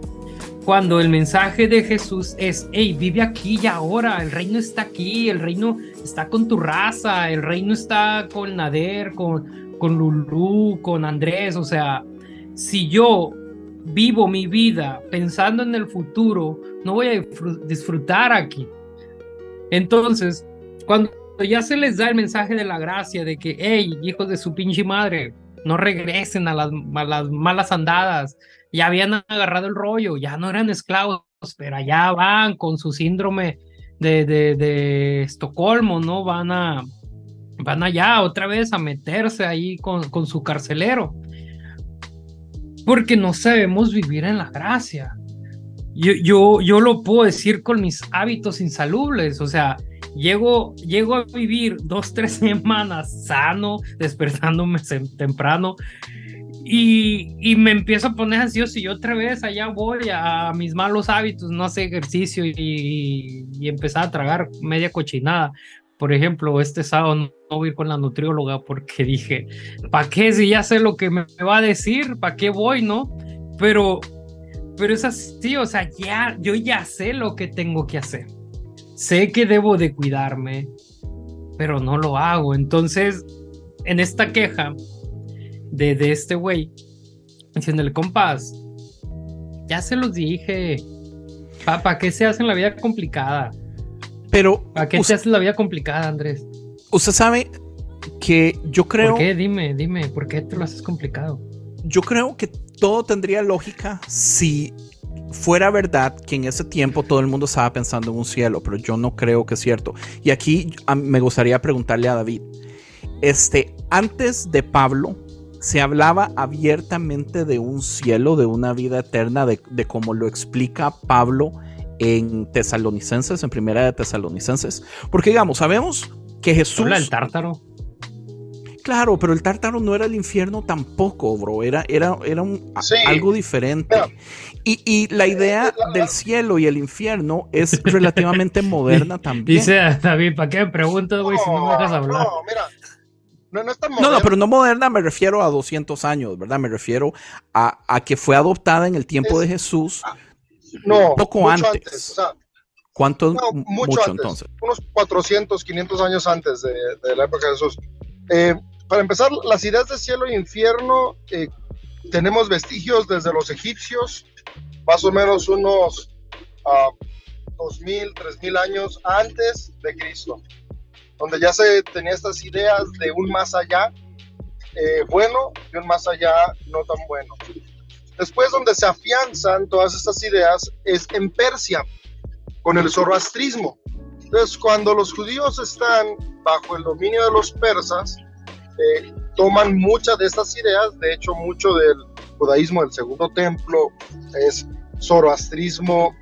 Cuando el mensaje de Jesús es, hey, vive aquí y ahora, el reino está aquí, el reino está con tu raza, el reino está con Nader, con, con Lulú, con Andrés, o sea, si yo vivo mi vida pensando en el futuro, no voy a disfrutar aquí. Entonces, cuando ya se les da el mensaje de la gracia de que, hey, hijos de su pinche madre, no regresen a las, malas andadas, ya habían agarrado el rollo, ya no eran esclavos, pero allá van con su síndrome de, de, de Estocolmo, ¿no? Van a, van allá otra vez a meterse ahí con, con su carcelero. Porque no sabemos vivir en la gracia. Yo, yo, yo lo puedo decir con mis hábitos insalubles, o sea, llego, llego a vivir dos, tres semanas sano, despertándome temprano, y, y, me empiezo a poner ansioso y otra vez allá voy a mis malos hábitos, no hacer ejercicio y, y, empezar a tragar media cochinada. Por ejemplo, este sábado no voy ir con la nutrióloga porque dije, ¿para qué? Si ya sé lo que me va a decir, ¿para qué voy, no? Pero, pero es así, o sea, ya, yo ya sé lo que tengo que hacer. Sé que debo de cuidarme, pero no lo hago. Entonces, en esta queja de, de este güey, diciendo el compás, ya se los dije, ¿para qué se hacen la vida complicada? Pero. ¿A qué te hace la vida complicada, Andrés? Usted sabe, que yo creo... ¿Por qué? Dime, dime, ¿por qué te lo haces complicado? Yo creo que todo tendría lógica si fuera verdad que en ese tiempo todo el mundo estaba pensando en un cielo, pero yo no creo que es cierto. Y aquí me gustaría preguntarle a David, este, antes de Pablo, se hablaba abiertamente de un cielo, de una vida eterna, de, de como lo explica Pablo en Tesalonicenses, en Primera de Tesalonicenses. Porque digamos, sabemos que Jesús... ¿Habla el tártaro? Claro, pero el tártaro no era el infierno tampoco, bro. Era, era, era un, algo diferente. Y, la idea del cielo y el infierno es relativamente moderna también. Dice David, ¿para qué me preguntas, güey, si no me dejas hablar? No, mira. No, no, no, no, pero no moderna me refiero a 200 años, ¿verdad? Me refiero a, que fue adoptada en el tiempo de Jesús. Ah, no, poco antes. ¿Cuánto? mucho, entonces. Unos 400, 500 años antes de, la época de Jesús. Eh, para empezar, las ideas de cielo e infierno eh, tenemos vestigios desde los egipcios, más o menos unos uh, 2.000, 3.000 años antes de Cristo, donde ya se tenía estas ideas de un más allá eh, bueno y un más allá no tan bueno. Después donde se afianzan todas estas ideas es en Persia, con el zoroastrismo. Entonces, cuando los judíos están bajo el dominio de los persas, eh, toman muchas de estas ideas, de hecho mucho del judaísmo del segundo templo es zoroastrismo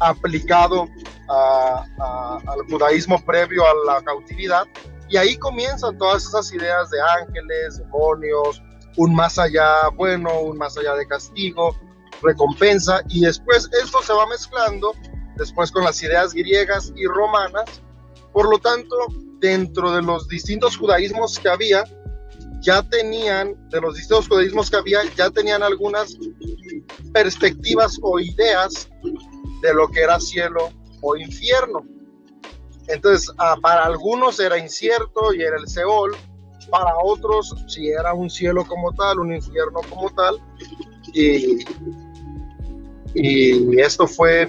aplicado al judaísmo previo a la cautividad, y ahí comienzan todas esas ideas de ángeles, demonios, un más allá bueno, un más allá de castigo, recompensa, y después esto se va mezclando después con las ideas griegas y romanas, por lo tanto, dentro de los distintos judaísmos que había, ya tenían, de los distintos judaísmos que había, ya tenían algunas perspectivas o ideas de lo que era cielo o infierno. Entonces, ah, para algunos era incierto y era el Seol, para otros si era un cielo como tal, un infierno como tal, y, y esto fue,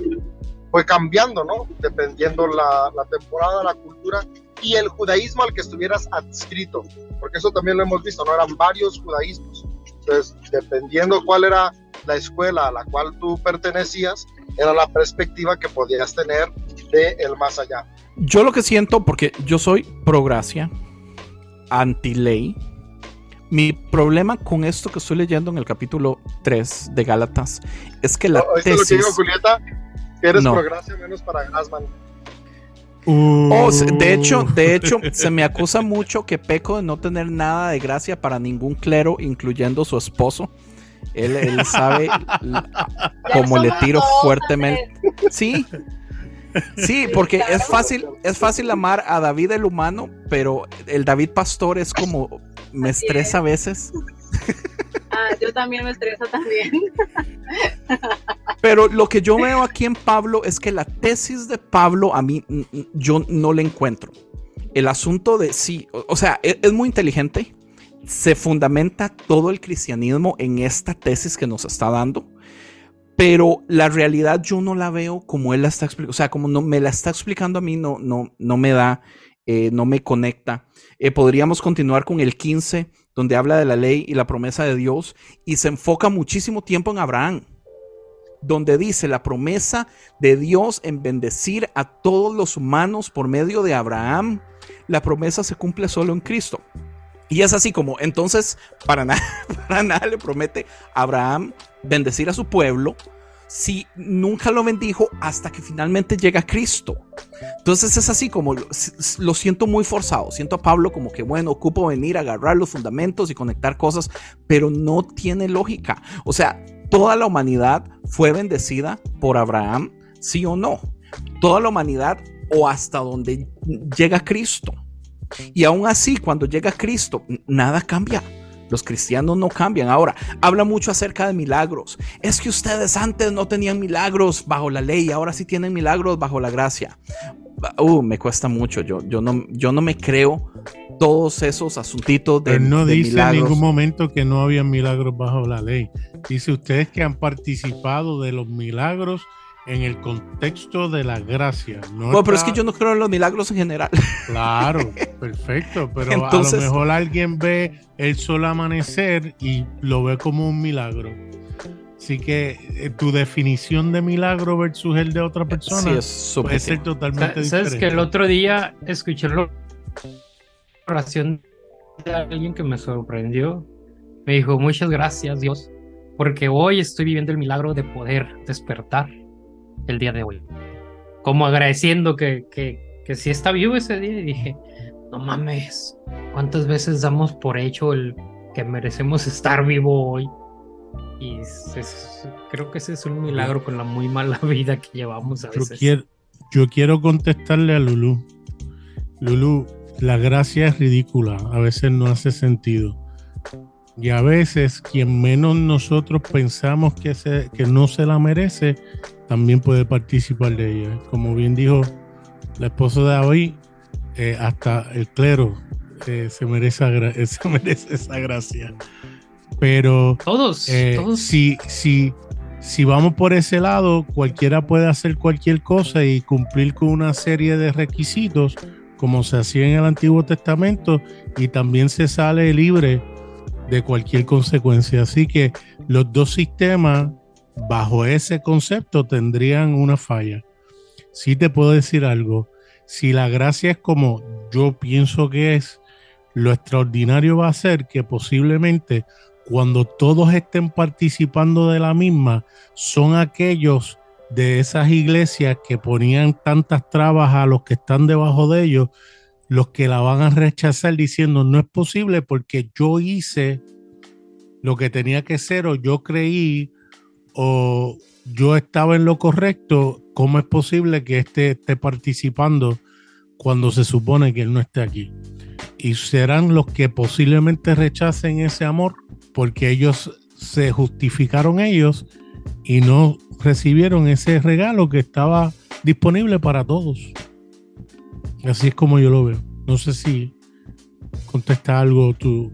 fue cambiando, ¿no? Dependiendo la, la temporada, la cultura y el judaísmo al que estuvieras adscrito, porque eso también lo hemos visto, ¿no? Eran varios judaísmos. Entonces, dependiendo cuál era la escuela a la cual tú pertenecías, era la perspectiva que podías tener de el más allá. Yo lo que siento, porque yo soy pro gracia, anti ley, mi problema con esto que estoy leyendo en el capítulo 3 de Gálatas es que la tesis... lo que digo, Julieta? Eres pro gracia menos para Grassman. Oh, de hecho, de hecho, se me acusa mucho que peco de no tener nada de gracia para ningún clero, incluyendo su esposo. Él, sabe cómo le tiro fuertemente. Sí, sí, porque es fácil, es fácil amar a David el humano, pero el David pastor es como me estresa a veces. Ah, yo también me estreso también. Pero lo que yo veo aquí en Pablo es que la tesis de Pablo a mí yo no le encuentro. El asunto de sí, o, sea, es, es, muy inteligente. Se fundamenta todo el cristianismo en esta tesis que nos está dando. Pero la realidad yo no la veo como él la está explicando. O sea, como no me la está explicando a mí, no, no, no me da, eh, no me conecta. Eh, podríamos continuar con el 15 donde habla de la ley y la promesa de Dios y se enfoca muchísimo tiempo en Abraham, donde dice la promesa de Dios en bendecir a todos los humanos por medio de Abraham, la promesa se cumple solo en Cristo. Y es así como, entonces, para nada, para nada le promete Abraham bendecir a su pueblo, si nunca lo bendijo hasta que finalmente llega Cristo. Entonces es así como lo, siento muy forzado. Siento a Pablo como que, bueno, ocupo venir a agarrar los fundamentos y conectar cosas, pero no tiene lógica. O sea, toda la humanidad fue bendecida por Abraham, sí o no. Toda la humanidad o hasta donde llega Cristo. Y aún así, cuando llega Cristo, nada cambia. Los cristianos no cambian. Ahora, habla mucho acerca de milagros. Es que ustedes antes no tenían milagros bajo la ley, ahora sí tienen milagros bajo la gracia. Uh, me cuesta mucho. Yo, yo, no, yo no me creo todos esos asuntitos de. Pero no dice en ningún momento que no había milagros bajo la ley. Dice ustedes que han participado de los milagros en el contexto de la gracia. No bueno, pero es que yo no creo en los milagros en general. Claro, perfecto, pero a lo mejor alguien ve el sol amanecer y lo ve como un milagro. Así que eh, tu definición de milagro versus el de otra persona puede ser totalmente diferente. Sabes que el otro día escuché la oración de alguien que me sorprendió. Me dijo, muchas gracias Dios, porque hoy estoy viviendo el milagro de poder despertar el día de hoy. Como agradeciendo que, que, que sí está vivo ese día y dije, no mames, ¿cuántas veces damos por hecho el que merecemos estar vivo hoy? Y creo que ese es un milagro con la muy mala vida que llevamos a veces. Yo quiero, yo quiero contestarle a Lulu. Lulu, la gracia es ridícula, a veces no hace sentido. Y a veces quien menos nosotros pensamos que, se, que no se la merece, también puede participar de ella. Como bien dijo la esposa de hoy, eh, hasta el clero eh, se, merece, se merece esa gracia. Pero todos, eh, todos. Si, si, si vamos por ese lado, cualquiera puede hacer cualquier cosa y cumplir con una serie de requisitos, como se hacía en el Antiguo Testamento, y también se sale libre de cualquier consecuencia. Así que los dos sistemas, bajo ese concepto, tendrían una falla. Sí te puedo decir algo. Si la gracia es como yo pienso que es, lo extraordinario va a ser que posiblemente cuando todos estén participando de la misma, son aquellos de esas iglesias que ponían tantas trabas a los que están debajo de ellos, los que la van a rechazar diciendo no es posible porque yo hice lo que tenía que ser o yo creí o yo estaba en lo correcto, ¿cómo es posible que este esté participando cuando se supone que él no esté aquí? Y serán los que posiblemente rechacen ese amor porque ellos se justificaron ellos y no recibieron ese regalo que estaba disponible para todos. Así es como yo lo veo. No sé si contesta algo tu,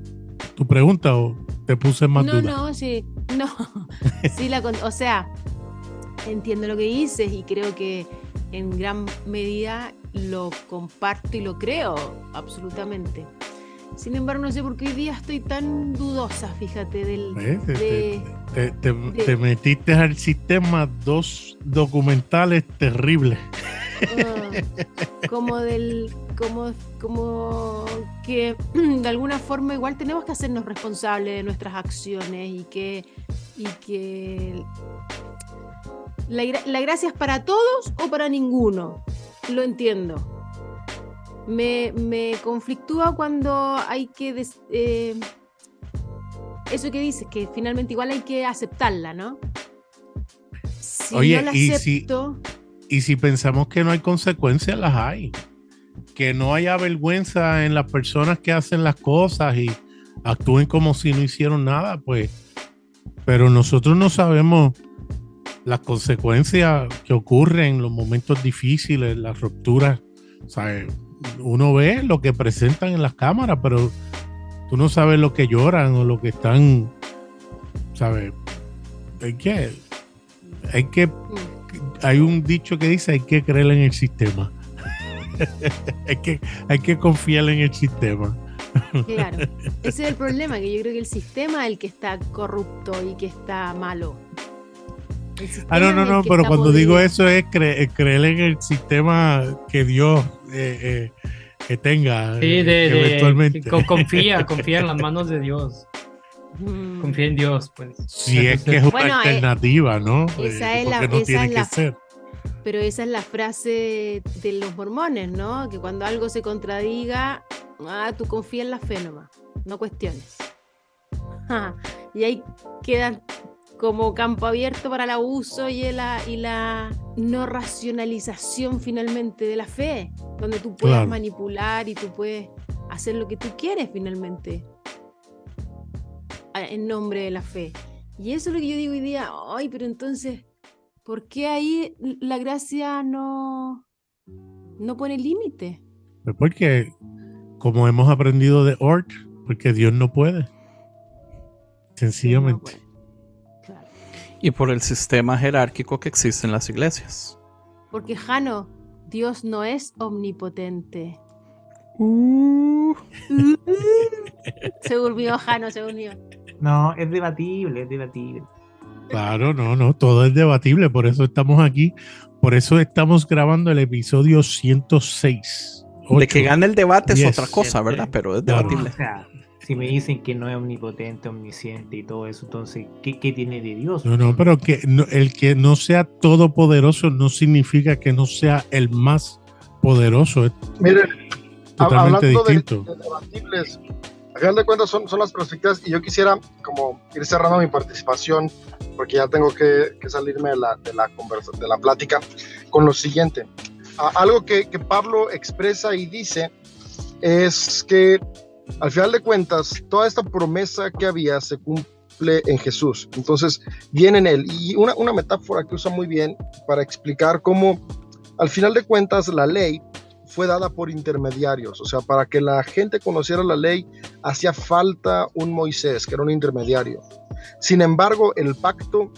tu pregunta o te puse más no, No, sí, no. sí, la, o sea, entiendo lo que dices y creo que en gran medida lo comparto y lo creo absolutamente. Sin embargo, no sé por qué hoy día estoy tan dudosa, fíjate, del... te, metiste al sistema dos documentales terribles. Ah, como del... Como, como que de alguna forma igual tenemos que hacernos responsables de nuestras acciones y que, y que la, la gracia es para todos o para ninguno. Lo entiendo me, me conflictúa cuando hay que... Eh, eso que dices, que finalmente igual hay que aceptarla, ¿no? Si Oye, y, si, y si pensamos que no hay consecuencias, las hay. Que no haya vergüenza en las personas que hacen las cosas y actúen como si no hicieron nada, pues. Pero nosotros no sabemos las consecuencias que ocurren, en los momentos difíciles, las rupturas. ¿sabes? uno ve lo que presentan en las cámaras, pero tú no sabes lo que lloran o lo que están, ¿sabes? Hay que, hay que, hay un dicho que dice hay que creer en el sistema. hay, que, hay que confiar en el sistema. Claro, ese es el problema, que yo creo que el sistema es el que está corrupto y que está malo. Ah, no, no, no, pero cuando digo eso es creer en el sistema que Dios eh, eh, que tenga sí, de, eventualmente. confía, confía en las manos de Dios. Mm. Confía en Dios, pues. Si es que es una alternativa, ¿no? Esa eh, es la, no tiene que ser. Pero esa es la frase de los mormones, ¿no? Que cuando algo se contradiga, ah, tú confía en la fe nomás, no cuestiones. y ahí quedan como campo abierto para el abuso y la, y la no racionalización finalmente de la fe, donde tú puedes manipular y tú puedes hacer lo que tú quieres finalmente en nombre de la fe. Y eso es lo que yo digo hoy día, ay, pero entonces, ¿por qué ahí la gracia no, no pone límite? Pues porque, como hemos aprendido de Ort, porque Dios no puede. Sencillamente. Y por el sistema jerárquico que existe en las iglesias. Porque Jano, Dios no es omnipotente. Uh. se durmió, Jano, se durmió. No, es debatible, es debatible. Claro, no, no, todo es debatible, por eso estamos aquí, por eso estamos grabando el episodio 106. De que gane el debate es otra cosa, ¿verdad? Pero es debatible. O sea, si me dicen que no es omnipotente, omnisciente y todo eso, entonces, ¿qué, tiene de Dios? No, no, pero que el que no sea todopoderoso no significa que no sea el más poderoso. Miren, totalmente distinto. De, de debatibles, a final de cuentas son, son las perspectivas y yo quisiera como ir cerrando mi participación porque ya tengo que, que salirme de la, de la, conversa, de la plática con lo siguiente. algo que, que Pablo expresa y dice es que al final de cuentas toda esta promesa que había se cumple en Jesús. Entonces viene en él. Y una, una metáfora que usa muy bien para explicar cómo al final de cuentas la ley fue dada por intermediarios, o sea, para que la gente conociera la ley hacía falta un Moisés, que era un intermediario. Sin embargo, el pacto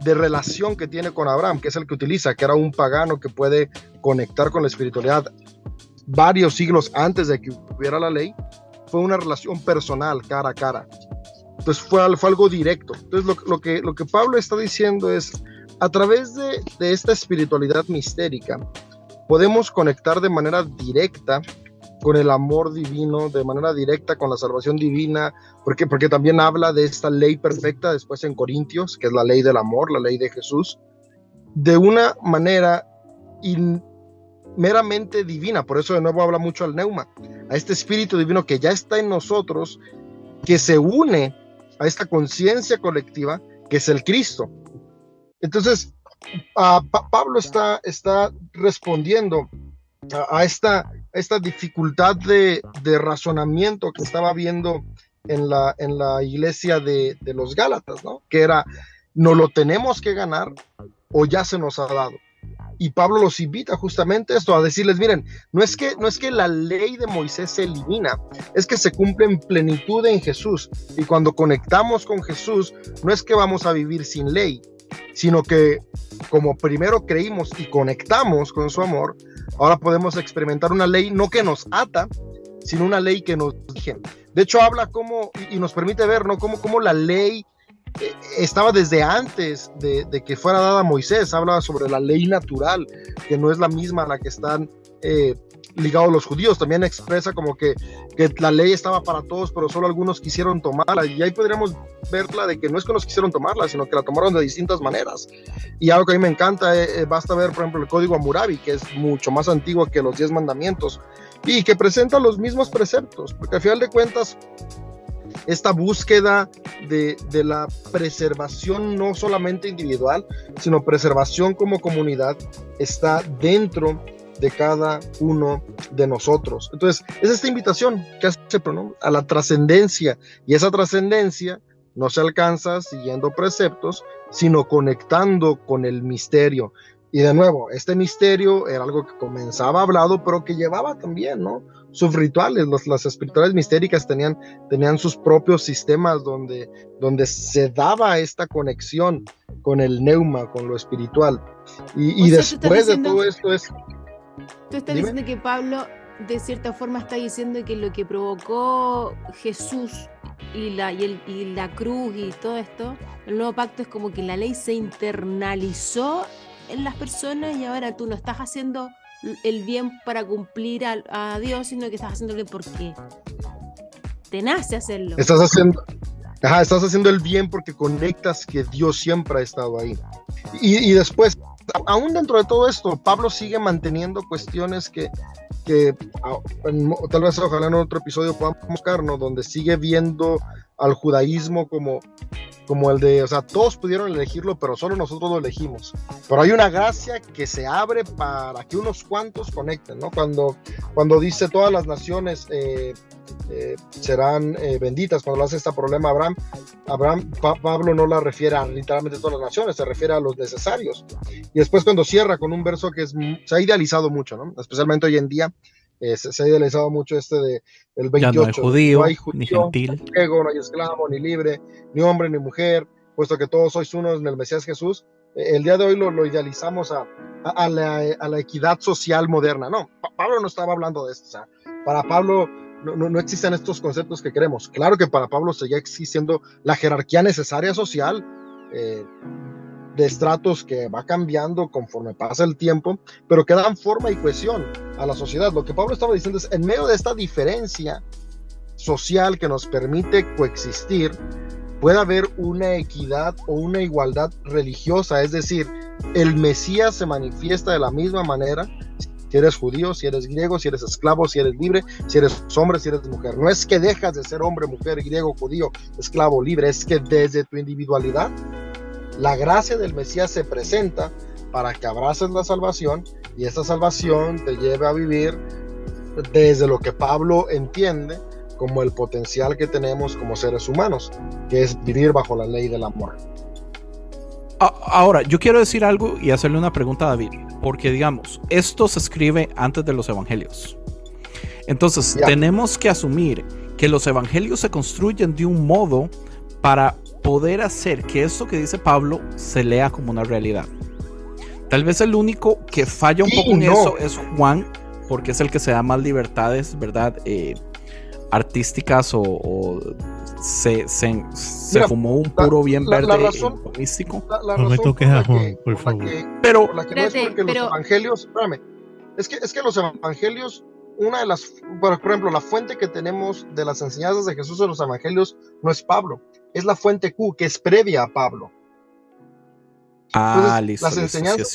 de relación que tiene con Abraham, que es el que utiliza, que era un pagano que puede conectar con la espiritualidad varios siglos antes de que hubiera la ley, fue una relación personal, cara a cara. Entonces fue, algo directo. Entonces lo, lo, que, lo que Pablo está diciendo es, a través de, de esta espiritualidad mistérica, podemos conectar de manera directa con el amor divino, de manera directa con la salvación divina, porque, porque también habla de esta ley perfecta después en Corintios, que es la ley del amor, la ley de Jesús, de una manera meramente divina. Por eso de nuevo habla mucho al neuma, a este espíritu divino que ya está en nosotros, que se une a esta conciencia colectiva, que es el Cristo. Entonces, Pablo está, respondiendo a, esta, dificultad de, razonamiento que estaba viendo en la, iglesia de, los Gálatas, ¿no? Que era, no lo tenemos que ganar o ya se nos ha dado. Y Pablo los invita justamente esto, a decirles, miren, no es que la ley de Moisés se elimina, es que se cumple en plenitud en Jesús. Y cuando conectamos con Jesús, no es que vamos a vivir sin ley, sino que como primero creímos y conectamos con su amor, ahora podemos experimentar una ley no que nos ata, sino una ley que nos dirige. De hecho, habla como, y nos permite ver, ¿no? Cómo, cómo la ley eh, estaba desde antes de, que fuera dada Moisés, habla sobre la ley natural, que no es la misma a la que están eh, ligado a los judíos. También expresa como que, que, la ley estaba para todos, pero solo algunos quisieron tomarla. Y ahí podríamos verla de que no es que nos quisieron tomarla, sino que la tomaron de distintas maneras. Y algo que a mí me encanta, eh, eh, basta ver, por ejemplo, el código Amurabi, que es mucho más antiguo que los diez mandamientos, y que presenta los mismos preceptos, porque al final de cuentas, esta búsqueda de, de, la preservación no solamente individual, sino preservación como comunidad está dentro de cada uno de nosotros. Entonces, es esta invitación que hace a la trascendencia y esa trascendencia no se alcanza siguiendo preceptos, sino conectando con el misterio. Y de nuevo, este misterio era algo que comenzaba hablado, pero que llevaba también, ¿no? Sus rituales, las espirituales mistéricas tenían, tenían sus propios sistemas donde, donde se daba esta conexión con el neuma, con lo espiritual. Y, y después de todo esto es Tú estás diciendo que Pablo, de cierta forma, está diciendo que lo que provocó Jesús y la, y, la cruz y todo esto, el nuevo pacto es como que la ley se internalizó en las personas y ahora tú no estás haciendo el bien para cumplir a, Dios, sino que estás haciendo el bien porque te nace hacerlo. Estás haciendo, estás haciendo el bien porque conectas que Dios siempre ha estado ahí. Y, y después aún dentro de todo esto, Pablo sigue manteniendo cuestiones que, que tal vez ojalá en otro episodio podamos buscar, Donde sigue viendo al judaísmo como, como el de, o sea, todos pudieron elegirlo, pero solo nosotros lo elegimos. Pero hay una gracia que se abre para que unos cuantos conecten, ¿no? Cuando, cuando dice todas las naciones eh, eh, serán eh, benditas, cuando hace este problema Abraham, Abraham Pablo no la refiere a literalmente todas las naciones, se refiere a los necesarios. Y después cuando cierra con un verso que es, se ha idealizado mucho, ¿no? Especialmente hoy en día, se, ha idealizado mucho este de el 28. no hay judío, ni gentil. No hay no hay esclavo, ni libre, ni hombre, ni mujer. puesto que todos sois uno en el Mesías Jesús, el día de hoy lo, idealizamos a, a, la, equidad social moderna. No, Pablo no estaba hablando de esto. O sea, para Pablo no, no, existen estos conceptos que queremos. Claro que para Pablo seguía existiendo la jerarquía necesaria social eh, de estratos que va cambiando conforme pasa el tiempo, pero que dan forma y cohesión a la sociedad. Lo que Pablo estaba diciendo es, en medio de esta diferencia social que nos permite coexistir, puede haber una equidad o una igualdad religiosa, es decir, el Mesías se manifiesta de la misma manera si eres judío, si eres griego, si eres esclavo, si eres libre, si eres hombre, si eres mujer. No es que dejas de ser hombre, mujer, griego, judío, esclavo, libre, es que desde tu individualidad la gracia del Mesías se presenta para que abraces la salvación y esa salvación te lleve a vivir desde lo que Pablo entiende como el potencial que tenemos como seres humanos, que es vivir bajo la ley del amor. Ahora, yo quiero decir algo y hacerle una pregunta a David, porque digamos, esto se escribe antes de los evangelios. Entonces, tenemos que asumir que los evangelios se construyen de un modo para poder hacer que esto que dice Pablo se lea como una realidad. Tal vez el único que falla un poco en eso es Juan, porque es el que se da más libertades, ¿verdad? Eh, artísticas o, se, se, fumó un puro bien verde la razón, místico. no me toques a Juan, por favor. pero, la que no es porque los evangelios, espérame, es que, es que los evangelios, una de las, por ejemplo, la fuente que tenemos de las enseñanzas de Jesús en los evangelios no es Pablo, es la fuente Q, que es previa a Pablo. ah, listo, las enseñanzas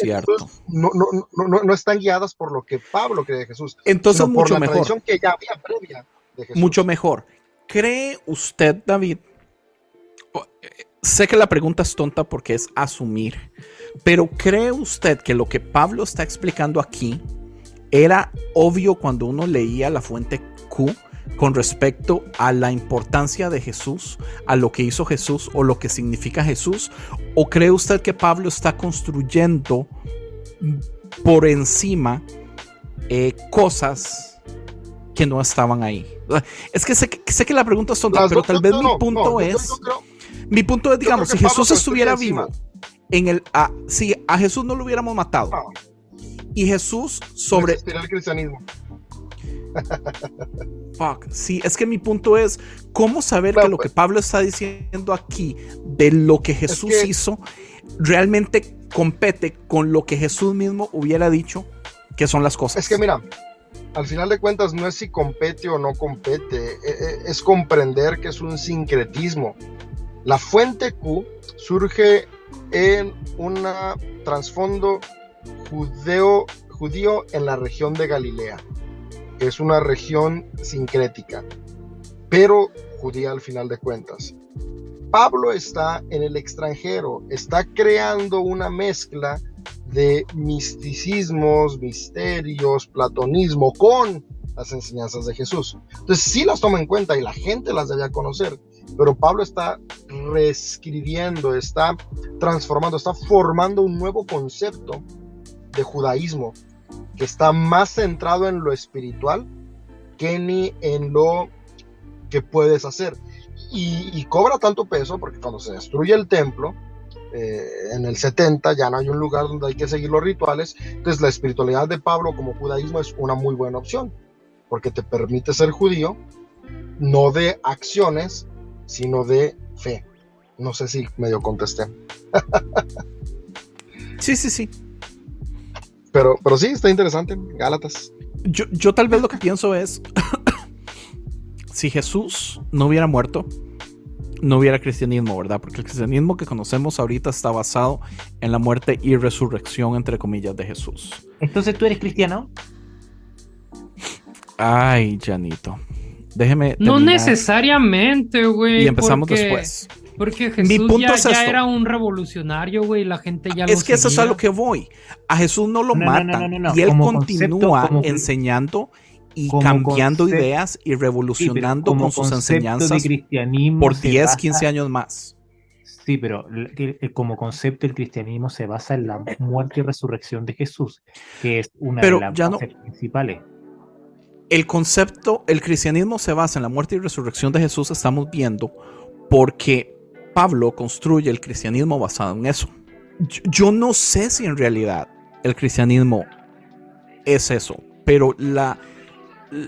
no, no, no, no, están guiadas por lo que Pablo cree de Jesús. Entonces, mucho por la mejor. tradición que ya había previa mucho mejor. ¿Cree usted, David? Sé que la pregunta es tonta porque es asumir, pero ¿cree usted que lo que Pablo está explicando aquí era obvio cuando uno leía la fuente Q con respecto a la importancia de Jesús, a lo que hizo Jesús o lo que significa Jesús? ¿O cree usted que Pablo está construyendo por encima eh, cosas que no estaban ahí? Es que sé, que la pregunta es tonta, pero tal vez mi punto es. mi punto es, digamos, si Jesús estuviera vivo, en el, a, si a Jesús no lo hubiéramos matado, y Jesús sobre. el cristianismo. Fuck. Sí, es que mi punto es cómo saber que lo que Pablo está diciendo aquí de lo que Jesús hizo realmente compete con lo que Jesús mismo hubiera dicho que son las cosas. Es que mira, al final de cuentas no es si compete o no compete, e, e, es comprender que es un sincretismo. La fuente Q surge en un trasfondo judeo, judío en la región de Galilea, es una región sincrética, pero judía al final de cuentas. Pablo está en el extranjero, está creando una mezcla de misticismos, misterios, platonismo con las enseñanzas de Jesús. Entonces sí las toma en cuenta y la gente las debía conocer, pero Pablo está reescribiendo, está transformando, está formando un nuevo concepto de judaísmo que está más centrado en lo espiritual que ni en lo que puedes hacer. Y, cobra tanto peso porque cuando se destruye el templo, eh, en el 70 ya no hay un lugar donde hay que seguir los rituales, entonces la espiritualidad de Pablo como judaísmo es una muy buena opción, porque te permite ser judío, no de acciones, sino de fe. No sé si medio contesté. sí, sí, sí. Pero, pero sí, está interesante, Gálatas. Yo, yo tal vez lo que pienso es, si Jesús no hubiera muerto, no hubiera cristianismo, ¿verdad? Porque el cristianismo que conocemos ahorita está basado en la muerte y resurrección, entre comillas, de Jesús. Entonces, ¿tú eres cristiano? Ay, Janito. Déjeme. No necesariamente, güey. Y empezamos después. Porque Jesús ya, era un revolucionario, güey, la gente ya es que eso es a lo que voy. A Jesús no lo matan y él continúa enseñando y cambiando ideas y revolucionando con sus enseñanzas por 10, 15 años más. Sí, pero como concepto el cristianismo se basa en la muerte y resurrección de Jesús, que es una de las ya principales. El concepto, el cristianismo se basa en la muerte y resurrección de Jesús, estamos viendo, porque Pablo construye el cristianismo basado en eso. Yo, no sé si en realidad el cristianismo es eso, pero la,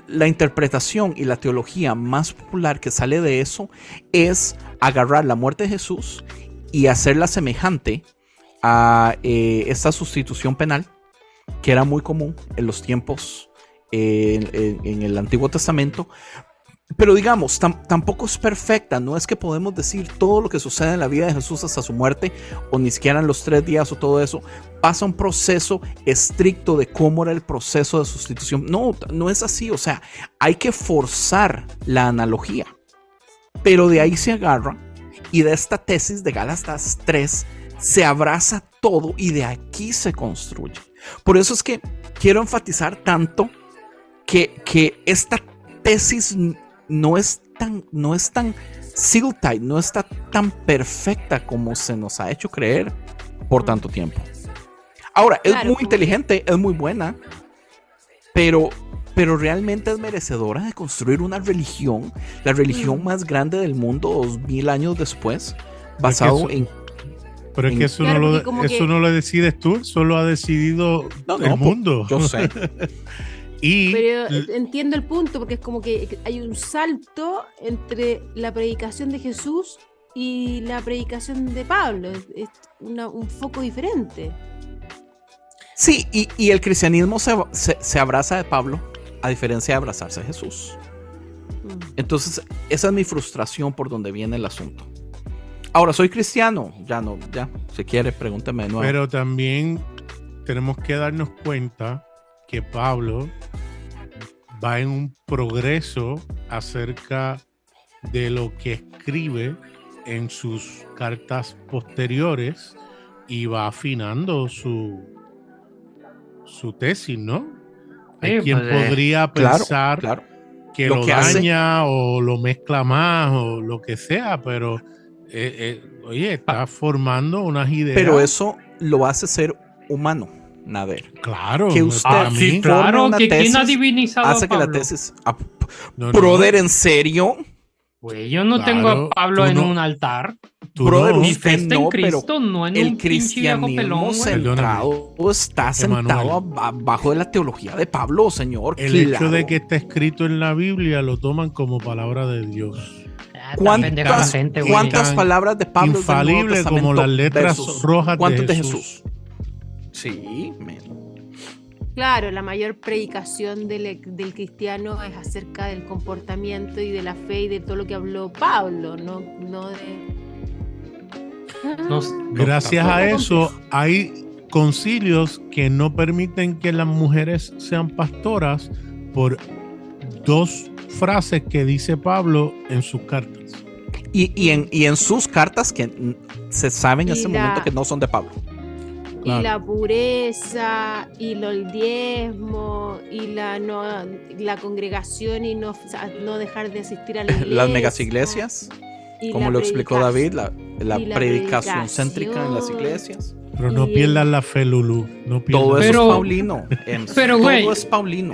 la interpretación y la teología más popular que sale de eso es agarrar la muerte de Jesús y hacerla semejante a eh, esta sustitución penal que era muy común en los tiempos eh, en, el Antiguo Testamento. Pero digamos, tampoco es perfecta, no es que podemos decir todo lo que sucede en la vida de Jesús hasta su muerte, o ni siquiera en los tres días o todo eso, pasa un proceso estricto de cómo era el proceso de sustitución. No, no es así, o sea, hay que forzar la analogía. Pero de ahí se agarra y de esta tesis de Gálatas 3 se abraza todo y de aquí se construye. Por eso es que quiero enfatizar tanto que, que esta tesis no es tan, no es tan seal tight, no está tan perfecta como se nos ha hecho creer por tanto tiempo. Ahora, es muy inteligente, es muy buena, pero, pero realmente es merecedora de construir una religión, la religión más grande del mundo dos mil años después, basado en pero es que eso, no, lo, eso no lo decides tú, solo ha decidido el pues, mundo. Yo sé. y Pero entiendo el punto, porque es como que hay un salto entre la predicación de Jesús y la predicación de Pablo. Es un foco diferente. Sí, y, el cristianismo se, se, abraza de Pablo, a diferencia de abrazarse a Jesús. Mm. Entonces, esa es mi frustración por donde viene el asunto. Ahora soy cristiano, ya no, ya, si quiere, pregúntame de nuevo. Pero también tenemos que darnos cuenta que Pablo va en un progreso acerca de lo que escribe en sus cartas posteriores y va afinando su, su tesis, ¿no? Hay quien pues, eh, podría pensar que lo, daña o lo mezcla más o lo que sea, pero eh, eh, oye, está formando unas ideas. Pero eso lo hace ser humano, Nader. Claro, que usted ah, sí, claro, que quien ha divinizado hace que la tesis. Ah, brother, ¿en serio? Pues yo no tengo a Pablo en un altar. Brother, no. usted no, en Cristo, no en el cristianismo centrado está sentado abajo de la teología de Pablo, señor. El hecho de que está escrito en la Biblia lo toman como palabra de Dios. ¿Cuántas, palabras de Pablo infalible como las letras rojas de Jesús? Sí, Claro, la mayor predicación del, cristiano es acerca del comportamiento y de la fe y de todo lo que habló Pablo, no, no de... Gracias a eso hay concilios que no permiten que las mujeres sean pastoras por dos frases que dice Pablo en sus cartas. Y, en, en, sus cartas que se saben en ese momento que no son de Pablo. Y la pureza, y el diezmo, y la, no, la congregación y no, no dejar de asistir a la iglesia. Las megas iglesias, como lo explicó David, la, la, predicación, céntrica en las iglesias. Pero no pierdan la fe, Lulu. No Todo eso es Paulino. pero, Todo es Paulino.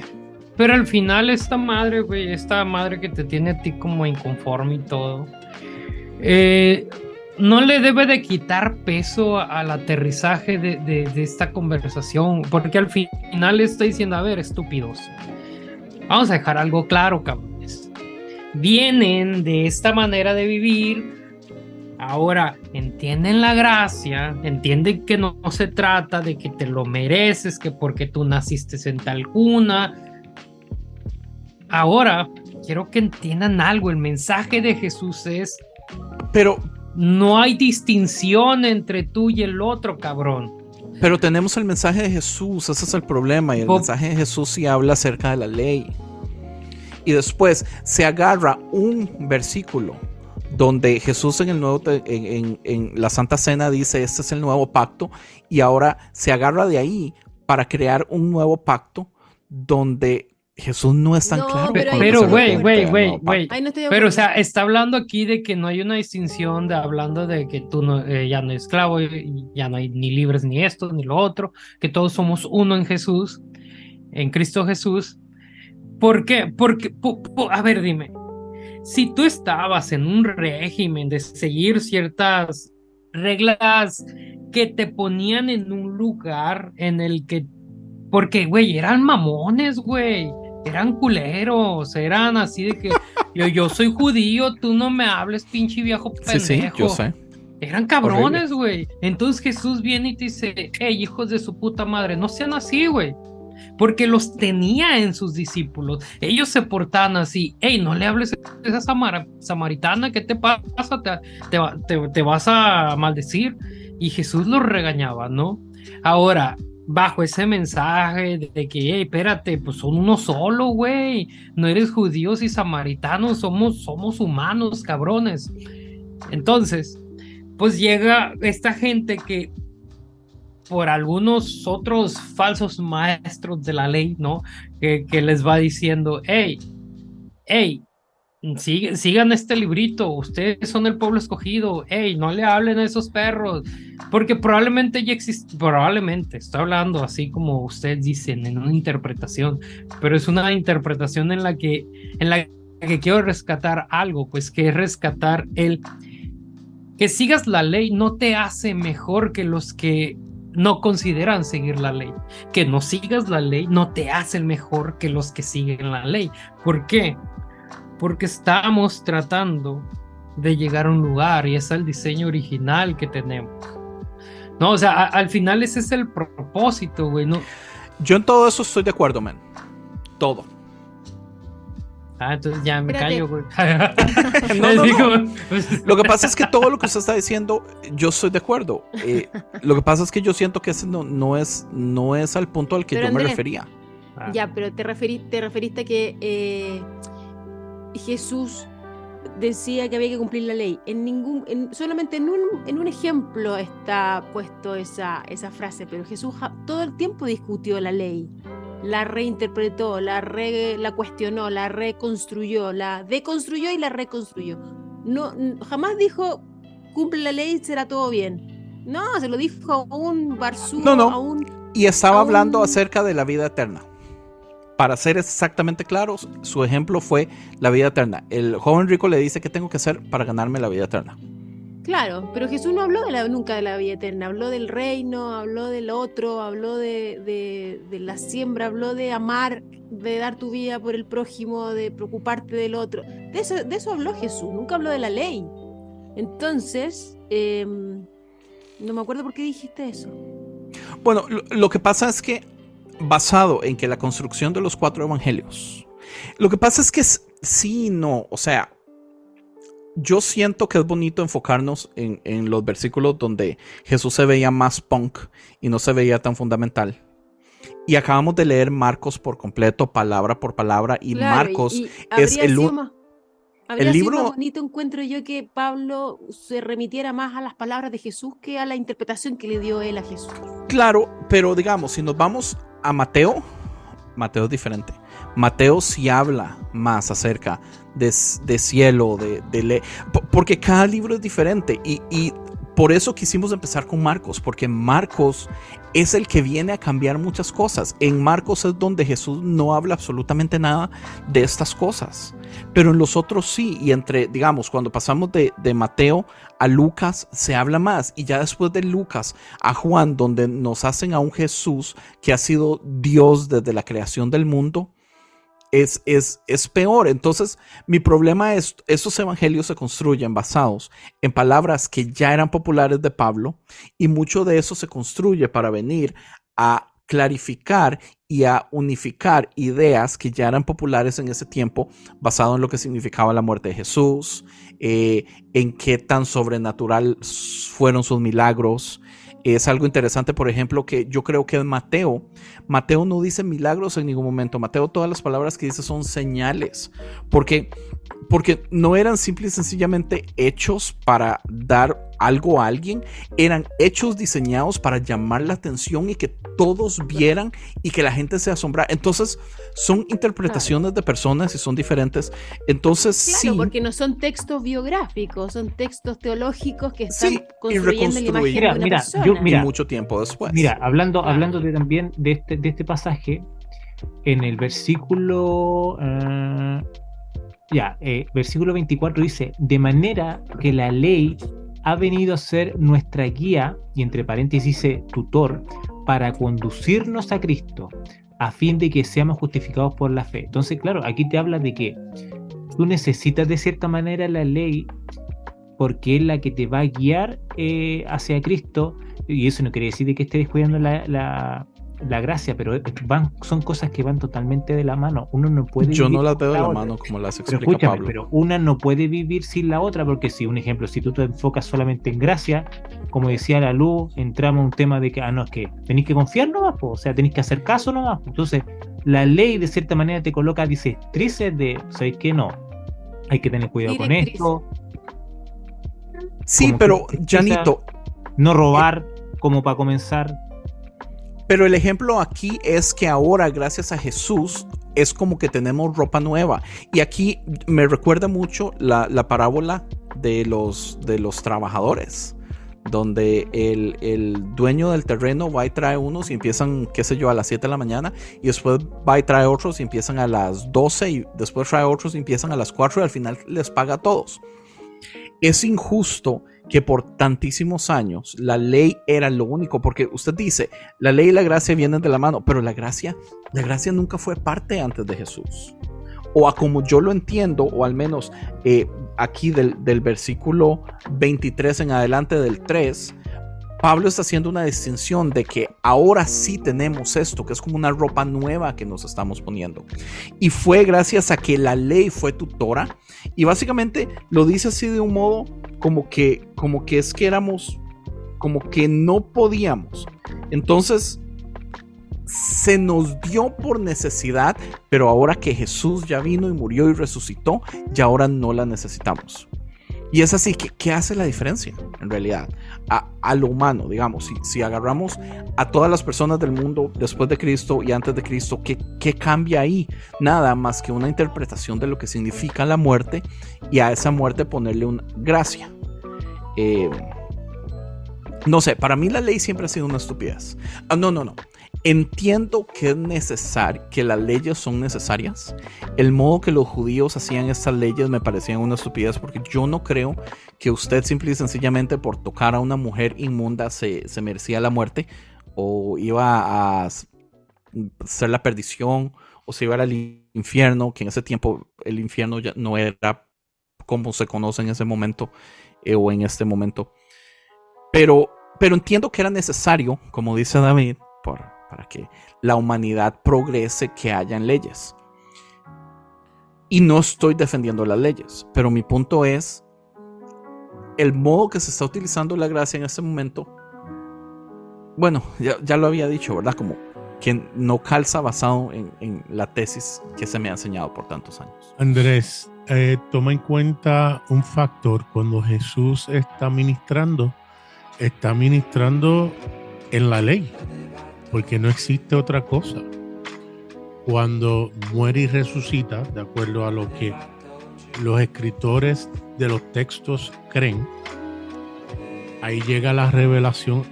Pero al final esta madre, güey, esta madre que te tiene a ti como inconforme y todo, eh, no le debe de quitar peso al aterrizaje de, esta conversación, porque al final está diciendo, a ver, estúpidos, vamos a dejar algo claro, cabrones. Vienen de esta manera de vivir, Ahora, entienden la gracia, entienden que no, se trata de que te lo mereces, que porque tú naciste en tal cuna, Ahora, quiero que entiendan algo. El mensaje de Jesús es. Pero. No hay distinción entre tú y el otro, cabrón. Pero tenemos el mensaje de Jesús, ese es el problema. Y el mensaje de Jesús sí habla acerca de la ley. Y después se agarra un versículo donde Jesús en el nuevo en, en, la Santa Cena dice este es el nuevo pacto y ahora se agarra de ahí para crear un nuevo pacto donde Jesús no es tan claro. Pero, güey, güey, güey, güey. Pero, o sea, está hablando aquí de que no hay una distinción, de hablando de que tú no, eh, ya no eres esclavo, ya no hay ni libres ni esto, ni lo otro, que todos somos uno en Jesús, en Cristo Jesús. ¿Por qué? Porque, a ver, dime, si tú estabas en un régimen de seguir ciertas reglas que te ponían en un lugar en el que, porque, güey, eran mamones, güey, eran culeros, eran así de que yo, yo soy judío, tú no me hables, pinche viejo pendejo. Sí, sí, yo sé. Eran cabrones, güey. Entonces Jesús viene y te dice, hey, hijos de su puta madre, no sean así, güey. Porque los tenía en sus discípulos. Ellos se portaban así. Hey, no le hables a esa samaritana, ¿qué te pasa? Te, te, vas a maldecir. Y Jesús los regañaba, ¿no? Ahora, bajo ese mensaje de que, hey, espérate, pues son uno solo, güey. No eres judíos y samaritanos, somos, somos humanos, cabrones. Entonces, pues llega esta gente que por algunos otros falsos maestros de la ley, ¿no? Que, les va diciendo, hey, hey, sigan este librito, ustedes son el pueblo escogido, hey, no le hablen a esos perros, porque probablemente ya existe, probablemente, estoy hablando así como ustedes dicen, en una interpretación, pero es una interpretación en la que, en la que quiero rescatar algo, pues que es rescatar el que sigas la ley no te hace mejor que los que no consideran seguir la ley. Que no sigas la ley no te hace mejor que los que siguen la ley. ¿Por qué? Porque estamos tratando de llegar a un lugar y es el diseño original que tenemos. No, o sea, al final ese es el propósito, güey. No. Yo en todo eso estoy de acuerdo, man. Todo. Ah, entonces ya me callo, güey. Pues, lo que pasa es que todo lo que usted está diciendo, yo estoy de acuerdo. Eh, lo que pasa es que yo siento que ese no, no, es, no es al punto al que yo me refería. Ah. Ya, pero te, te referiste a que eh, Jesús decía que había que cumplir la ley. En ningún, solamente en un, en un ejemplo está puesto esa, esa frase, pero Jesús todo el tiempo discutió la ley la reinterpretó, la, la cuestionó, la reconstruyó, la deconstruyó y la reconstruyó. No, jamás dijo, cumple la ley, será todo bien. No, se lo dijo a un barzú, no, no. Y estaba hablando acerca de la vida eterna. Para ser exactamente claros, su ejemplo fue la vida eterna. El joven rico le dice qué tengo que hacer para ganarme la vida eterna. Claro, pero Jesús no habló de la, nunca de la vida eterna, habló del reino, habló del otro, habló de, la siembra, habló de amar, de dar tu vida por el prójimo, de preocuparte del otro. De eso, de eso habló Jesús, nunca habló de la ley. Entonces, em, no me acuerdo por qué dijiste eso. Bueno, lo, que pasa es que, basado en que la construcción de los cuatro evangelios, lo que pasa es que sí, no, o sea, yo siento que es bonito enfocarnos en, los versículos donde Jesús se veía más punk y no se veía tan fundamental. Y acabamos de leer Marcos por completo, palabra por palabra, y Marcos es el, el libro. Sido bonito encuentro yo que Pablo se remitiera más a las palabras de Jesús que a la interpretación que le dio él a Jesús. Claro, pero digamos, si nos vamos a Mateo, Mateo es diferente. Mateo sí habla más acerca de, cielo, de, de porque cada libro es diferente y, y por eso quisimos empezar con Marcos, porque Marcos es el que viene a cambiar muchas cosas. En Marcos es donde Jesús no habla absolutamente nada de estas cosas, pero en los otros sí. Y entre, digamos, cuando pasamos de, de Mateo a Lucas, se habla más. Y ya después de Lucas a Juan, donde nos hacen a un Jesús que ha sido Dios desde la creación del mundo, es, es, es, peor. Entonces, mi problema es, esos evangelios se construyen basados en palabras que ya eran populares de Pablo y mucho de eso se construye para venir a clarificar y a unificar ideas que ya eran populares en ese tiempo, basado en lo que significaba la muerte de Jesús, eh, en qué tan sobrenatural fueron sus milagros, es algo interesante, por ejemplo, que yo creo que en Mateo, Mateo no dice milagros en ningún momento. Mateo todas las palabras que dice son señales, porque porque no eran simple y sencillamente hechos para dar algo a alguien, eran hechos diseñados para llamar la atención y que todos vieran y que la gente se asombrara. Entonces, son interpretaciones de personas y son diferentes. Entonces, claro, porque no son textos biográficos, son textos teológicos que están construyendo la imagen de una mira, persona. Yo, mira, mucho tiempo después. Mira, hablando, hablando de, también de este, de este pasaje, en el versículo... Uh, Ya, eh, versículo 24 dice, de manera que la ley ha venido a ser nuestra guía, y entre paréntesis dice tutor, para conducirnos a Cristo, a fin de que seamos justificados por la fe. Entonces, claro, aquí te habla de que tú necesitas de cierta manera la ley porque es la que te va a guiar eh, hacia Cristo, y eso no quiere decir de que estés descuidando la, la gracia, pero van, son cosas que van totalmente de la mano. Uno no puede. Yo no las veo de la mano como las explica pero Pablo. Pero una no puede vivir sin la otra, porque si, un ejemplo, si tú te enfocas solamente en gracia, como decía la luz, entramos a un tema de que, ah, no, es que tenéis que confiar nomás, o sea, tenéis que hacer caso nomás. Entonces, la ley de cierta manera te coloca directrices de, ¿sabéis que no? Hay que tener cuidado con esto. Sí, pero, Janito. No robar, como para comenzar pero el ejemplo aquí es que ahora, gracias a Jesús, es como que tenemos ropa nueva. Y aquí me recuerda mucho la, parábola de los, de los trabajadores donde el, el, dueño del terreno va y trae unos y empiezan, qué sé yo, a las 7 de la mañana y después va y trae otros y empiezan a las 12 y después trae otros y empiezan a las 4 y al final les paga a todos. Es injusto que por tantísimos años la ley era lo único, porque usted dice, la ley y la gracia vienen de la mano, pero la gracia, la gracia nunca fue parte antes de Jesús. O a como yo lo entiendo, o al menos eh, aquí del, del versículo 23 en adelante del 3, Pablo está haciendo una distinción de que ahora sí tenemos esto, que es como una ropa nueva que nos estamos poniendo. Y fue gracias a que la ley fue tutora. Y básicamente lo dice así de un modo como que, como que es que éramos, como que no podíamos. Entonces, se nos dio por necesidad, pero ahora que Jesús ya vino y murió y resucitó, ya ahora no la necesitamos. Y es así, que, ¿qué hace la diferencia en realidad? A, lo humano, digamos, si, si, agarramos a todas las personas del mundo después de Cristo y antes de Cristo, ¿qué, ¿qué, cambia ahí? Nada más que una interpretación de lo que significa la muerte y a esa muerte ponerle una gracia. Eh, no sé, para mí la ley siempre ha sido una estupidez. Ah, no, no, no. Entiendo que es necesario, que las leyes son necesarias. El modo que los judíos hacían estas leyes me parecían una estupidez porque yo no creo que usted simple y sencillamente por tocar a una mujer inmunda se, merecía la muerte o iba a ser la perdición o se iba al infierno, que en ese tiempo el infierno ya no era como se conoce en ese momento eh, o en este momento. Pero, pero entiendo que era necesario, como dice David, por, para que la humanidad progrese, que hayan leyes. Y no estoy defendiendo las leyes, pero mi punto es el modo que se está utilizando la gracia en este momento. Bueno, ya, lo había dicho, ¿verdad? Como que no calza basado en, la tesis que se me ha enseñado por tantos años. Andrés, eh, toma en cuenta un factor cuando Jesús está ministrando, está ministrando en la ley porque no existe otra cosa. Cuando muere y resucita, de acuerdo a lo que los escritores de los textos creen, ahí llega la revelación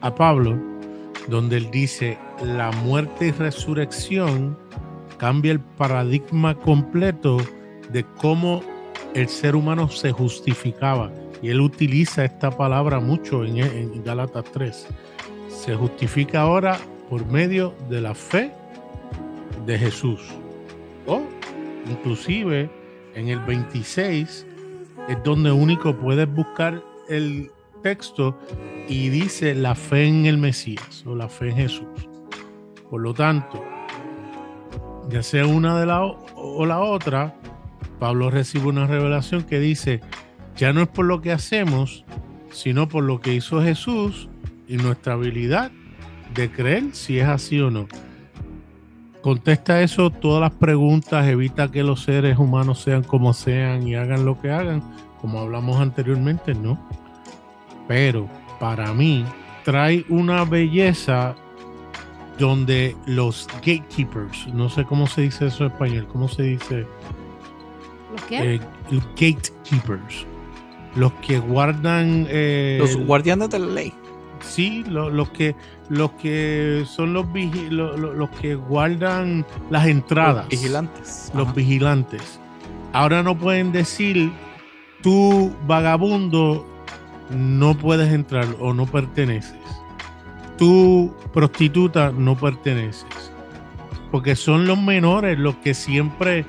a Pablo, donde él dice, la muerte y resurrección cambia el paradigma completo de cómo el ser humano se justificaba. Y él utiliza esta palabra mucho en, en Gálatas 3 se justifica ahora por medio de la fe de Jesús. O inclusive en el 26 es donde único puedes buscar el texto y dice la fe en el Mesías o la fe en Jesús. Por lo tanto, ya sea una de la o la otra, Pablo recibe una revelación que dice, ya no es por lo que hacemos, sino por lo que hizo Jesús y nuestra habilidad de creer si es así o no. Contesta eso todas las preguntas, evita que los seres humanos sean como sean y hagan lo que hagan, como hablamos anteriormente, no. Pero para mí trae una belleza donde los gatekeepers, no sé cómo se dice eso en español, cómo se dice. ¿Los qué? Eh, gatekeepers, los que guardan. Eh, los guardianes de la ley sí, los que los que son los, los que guardan las entradas. Los vigilantes. Los vigilantes. ahora no pueden decir, tú vagabundo no puedes entrar o no perteneces. Tú prostituta no perteneces. Porque son los menores los que siempre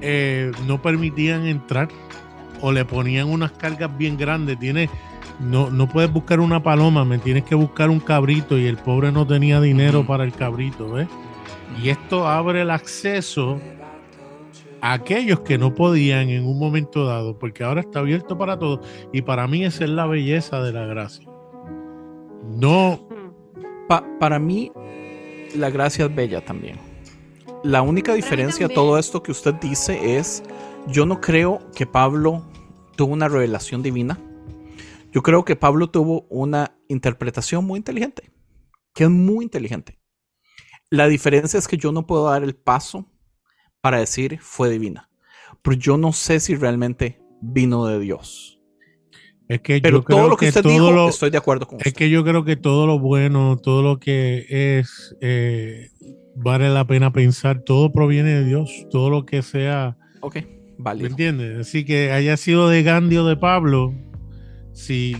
eh, no permitían entrar o le ponían unas cargas bien grandes. Tiene, no, no puedes buscar una paloma, me tienes que buscar un cabrito y el pobre no tenía dinero para el cabrito, ¿ves? Y esto abre el acceso a aquellos que no podían en un momento dado, porque ahora está abierto para todos. Y para mí esa es la belleza de la gracia. No. para mí, la gracia es bella también. La única diferencia a todo esto que usted dice es, yo no creo que Pablo tuvo una revelación divina. Yo creo que Pablo tuvo una interpretación muy inteligente, que es muy inteligente. La diferencia es que yo no puedo dar el paso para decir fue divina, pero yo no sé si realmente vino de Dios. Es que pero yo creo todo lo que, usted dijo, estoy de acuerdo con Es que yo creo que todo lo bueno, todo lo que es, eh, vale la pena pensar, todo proviene de Dios, todo lo que sea. Ok, vale. ¿Me entiendes? Así que haya sido de Gandhi o de Pablo, sí,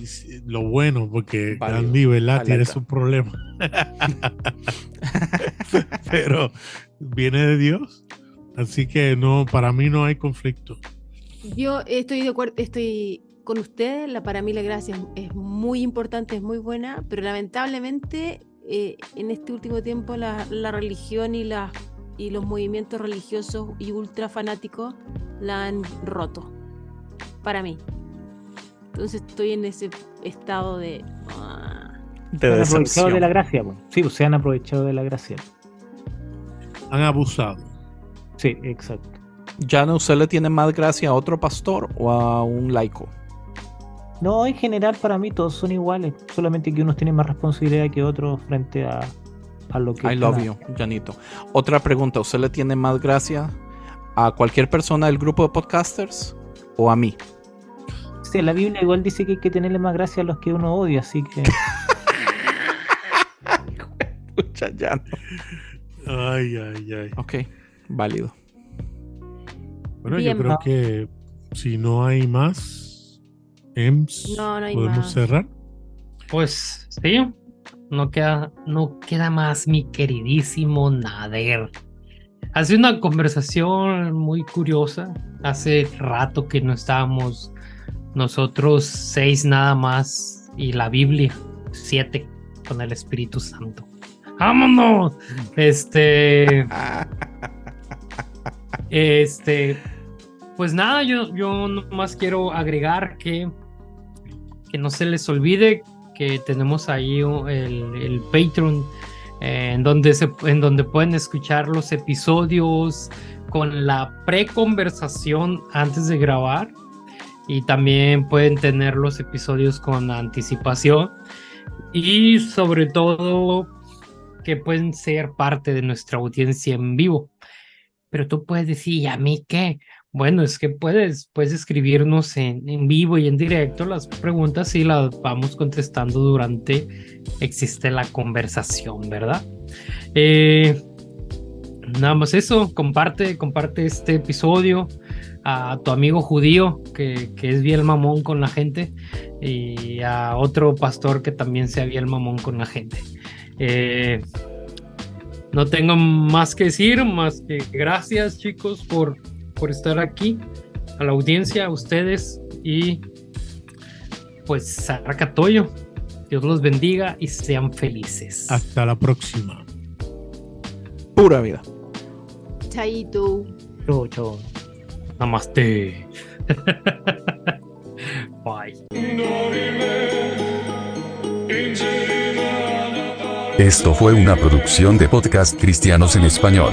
lo bueno, porque Gandhi, ¿verdad? Tiene sus problemas. Pero viene de Dios. Así que no, para mí no hay conflicto. Yo estoy de acuerdo, estoy con ustedes. La, para mí la gracia es, muy importante, es muy buena, pero lamentablemente eh, en este último tiempo la, religión y, la, y los movimientos religiosos y ultra fanáticos la han roto. Para mí. Entonces estoy en ese estado de. Ah. se han aprovechado de la gracia, sí, pues, se han aprovechado de la gracia. Han abusado. Sí, exacto. ¿Ya no usted le tiene más gracia a otro pastor o a un laico? No, en general para mí todos son iguales, solamente que unos tienen más responsabilidad que otros frente a, a lo que... I love you, Janito. Otra pregunta, ¿usted le tiene más gracia a cualquier persona del grupo de podcasters o a mí? Sí, la Biblia igual dice que hay que tenerle más gracia a los que uno odia, así que... Escucha, ya Ay, ay, ay. Ok, válido. Bueno, yo creo que si no hay más, EMS, podemos cerrar. Pues sí, no queda, no queda más, mi queridísimo Nader. Hace una conversación muy curiosa. Hace rato que no estábamos nosotros seis nada más y la Biblia siete con el Espíritu Santo. ¡Vámonos! Este. Este. Pues nada, yo, yo nomás quiero agregar que. Que no se les olvide que tenemos ahí el, el Patreon. Eh, en, donde se, en donde pueden escuchar los episodios con la pre-conversación antes de grabar y también pueden tener los episodios con anticipación y sobre todo que pueden ser parte de nuestra audiencia en vivo. Pero tú puedes decir, ¿y a mí qué? Bueno, es que puedes, puedes escribirnos en, en vivo y en directo las preguntas y las vamos contestando durante existe la conversación, ¿verdad? Eh, nada más eso, comparte, comparte este episodio a tu amigo judío que, que, es bien mamón con la gente y a otro pastor que también sea bien mamón con la gente. Eh, no tengo más que decir, más que gracias chicos por, por estar aquí, a la audiencia, a ustedes y pues Saracatoyo. Dios los bendiga y sean felices. Hasta la próxima. Pura vida. Chaito. Chau, chau. Namaste. Bye. Esto fue una producción de podcast cristianos en español.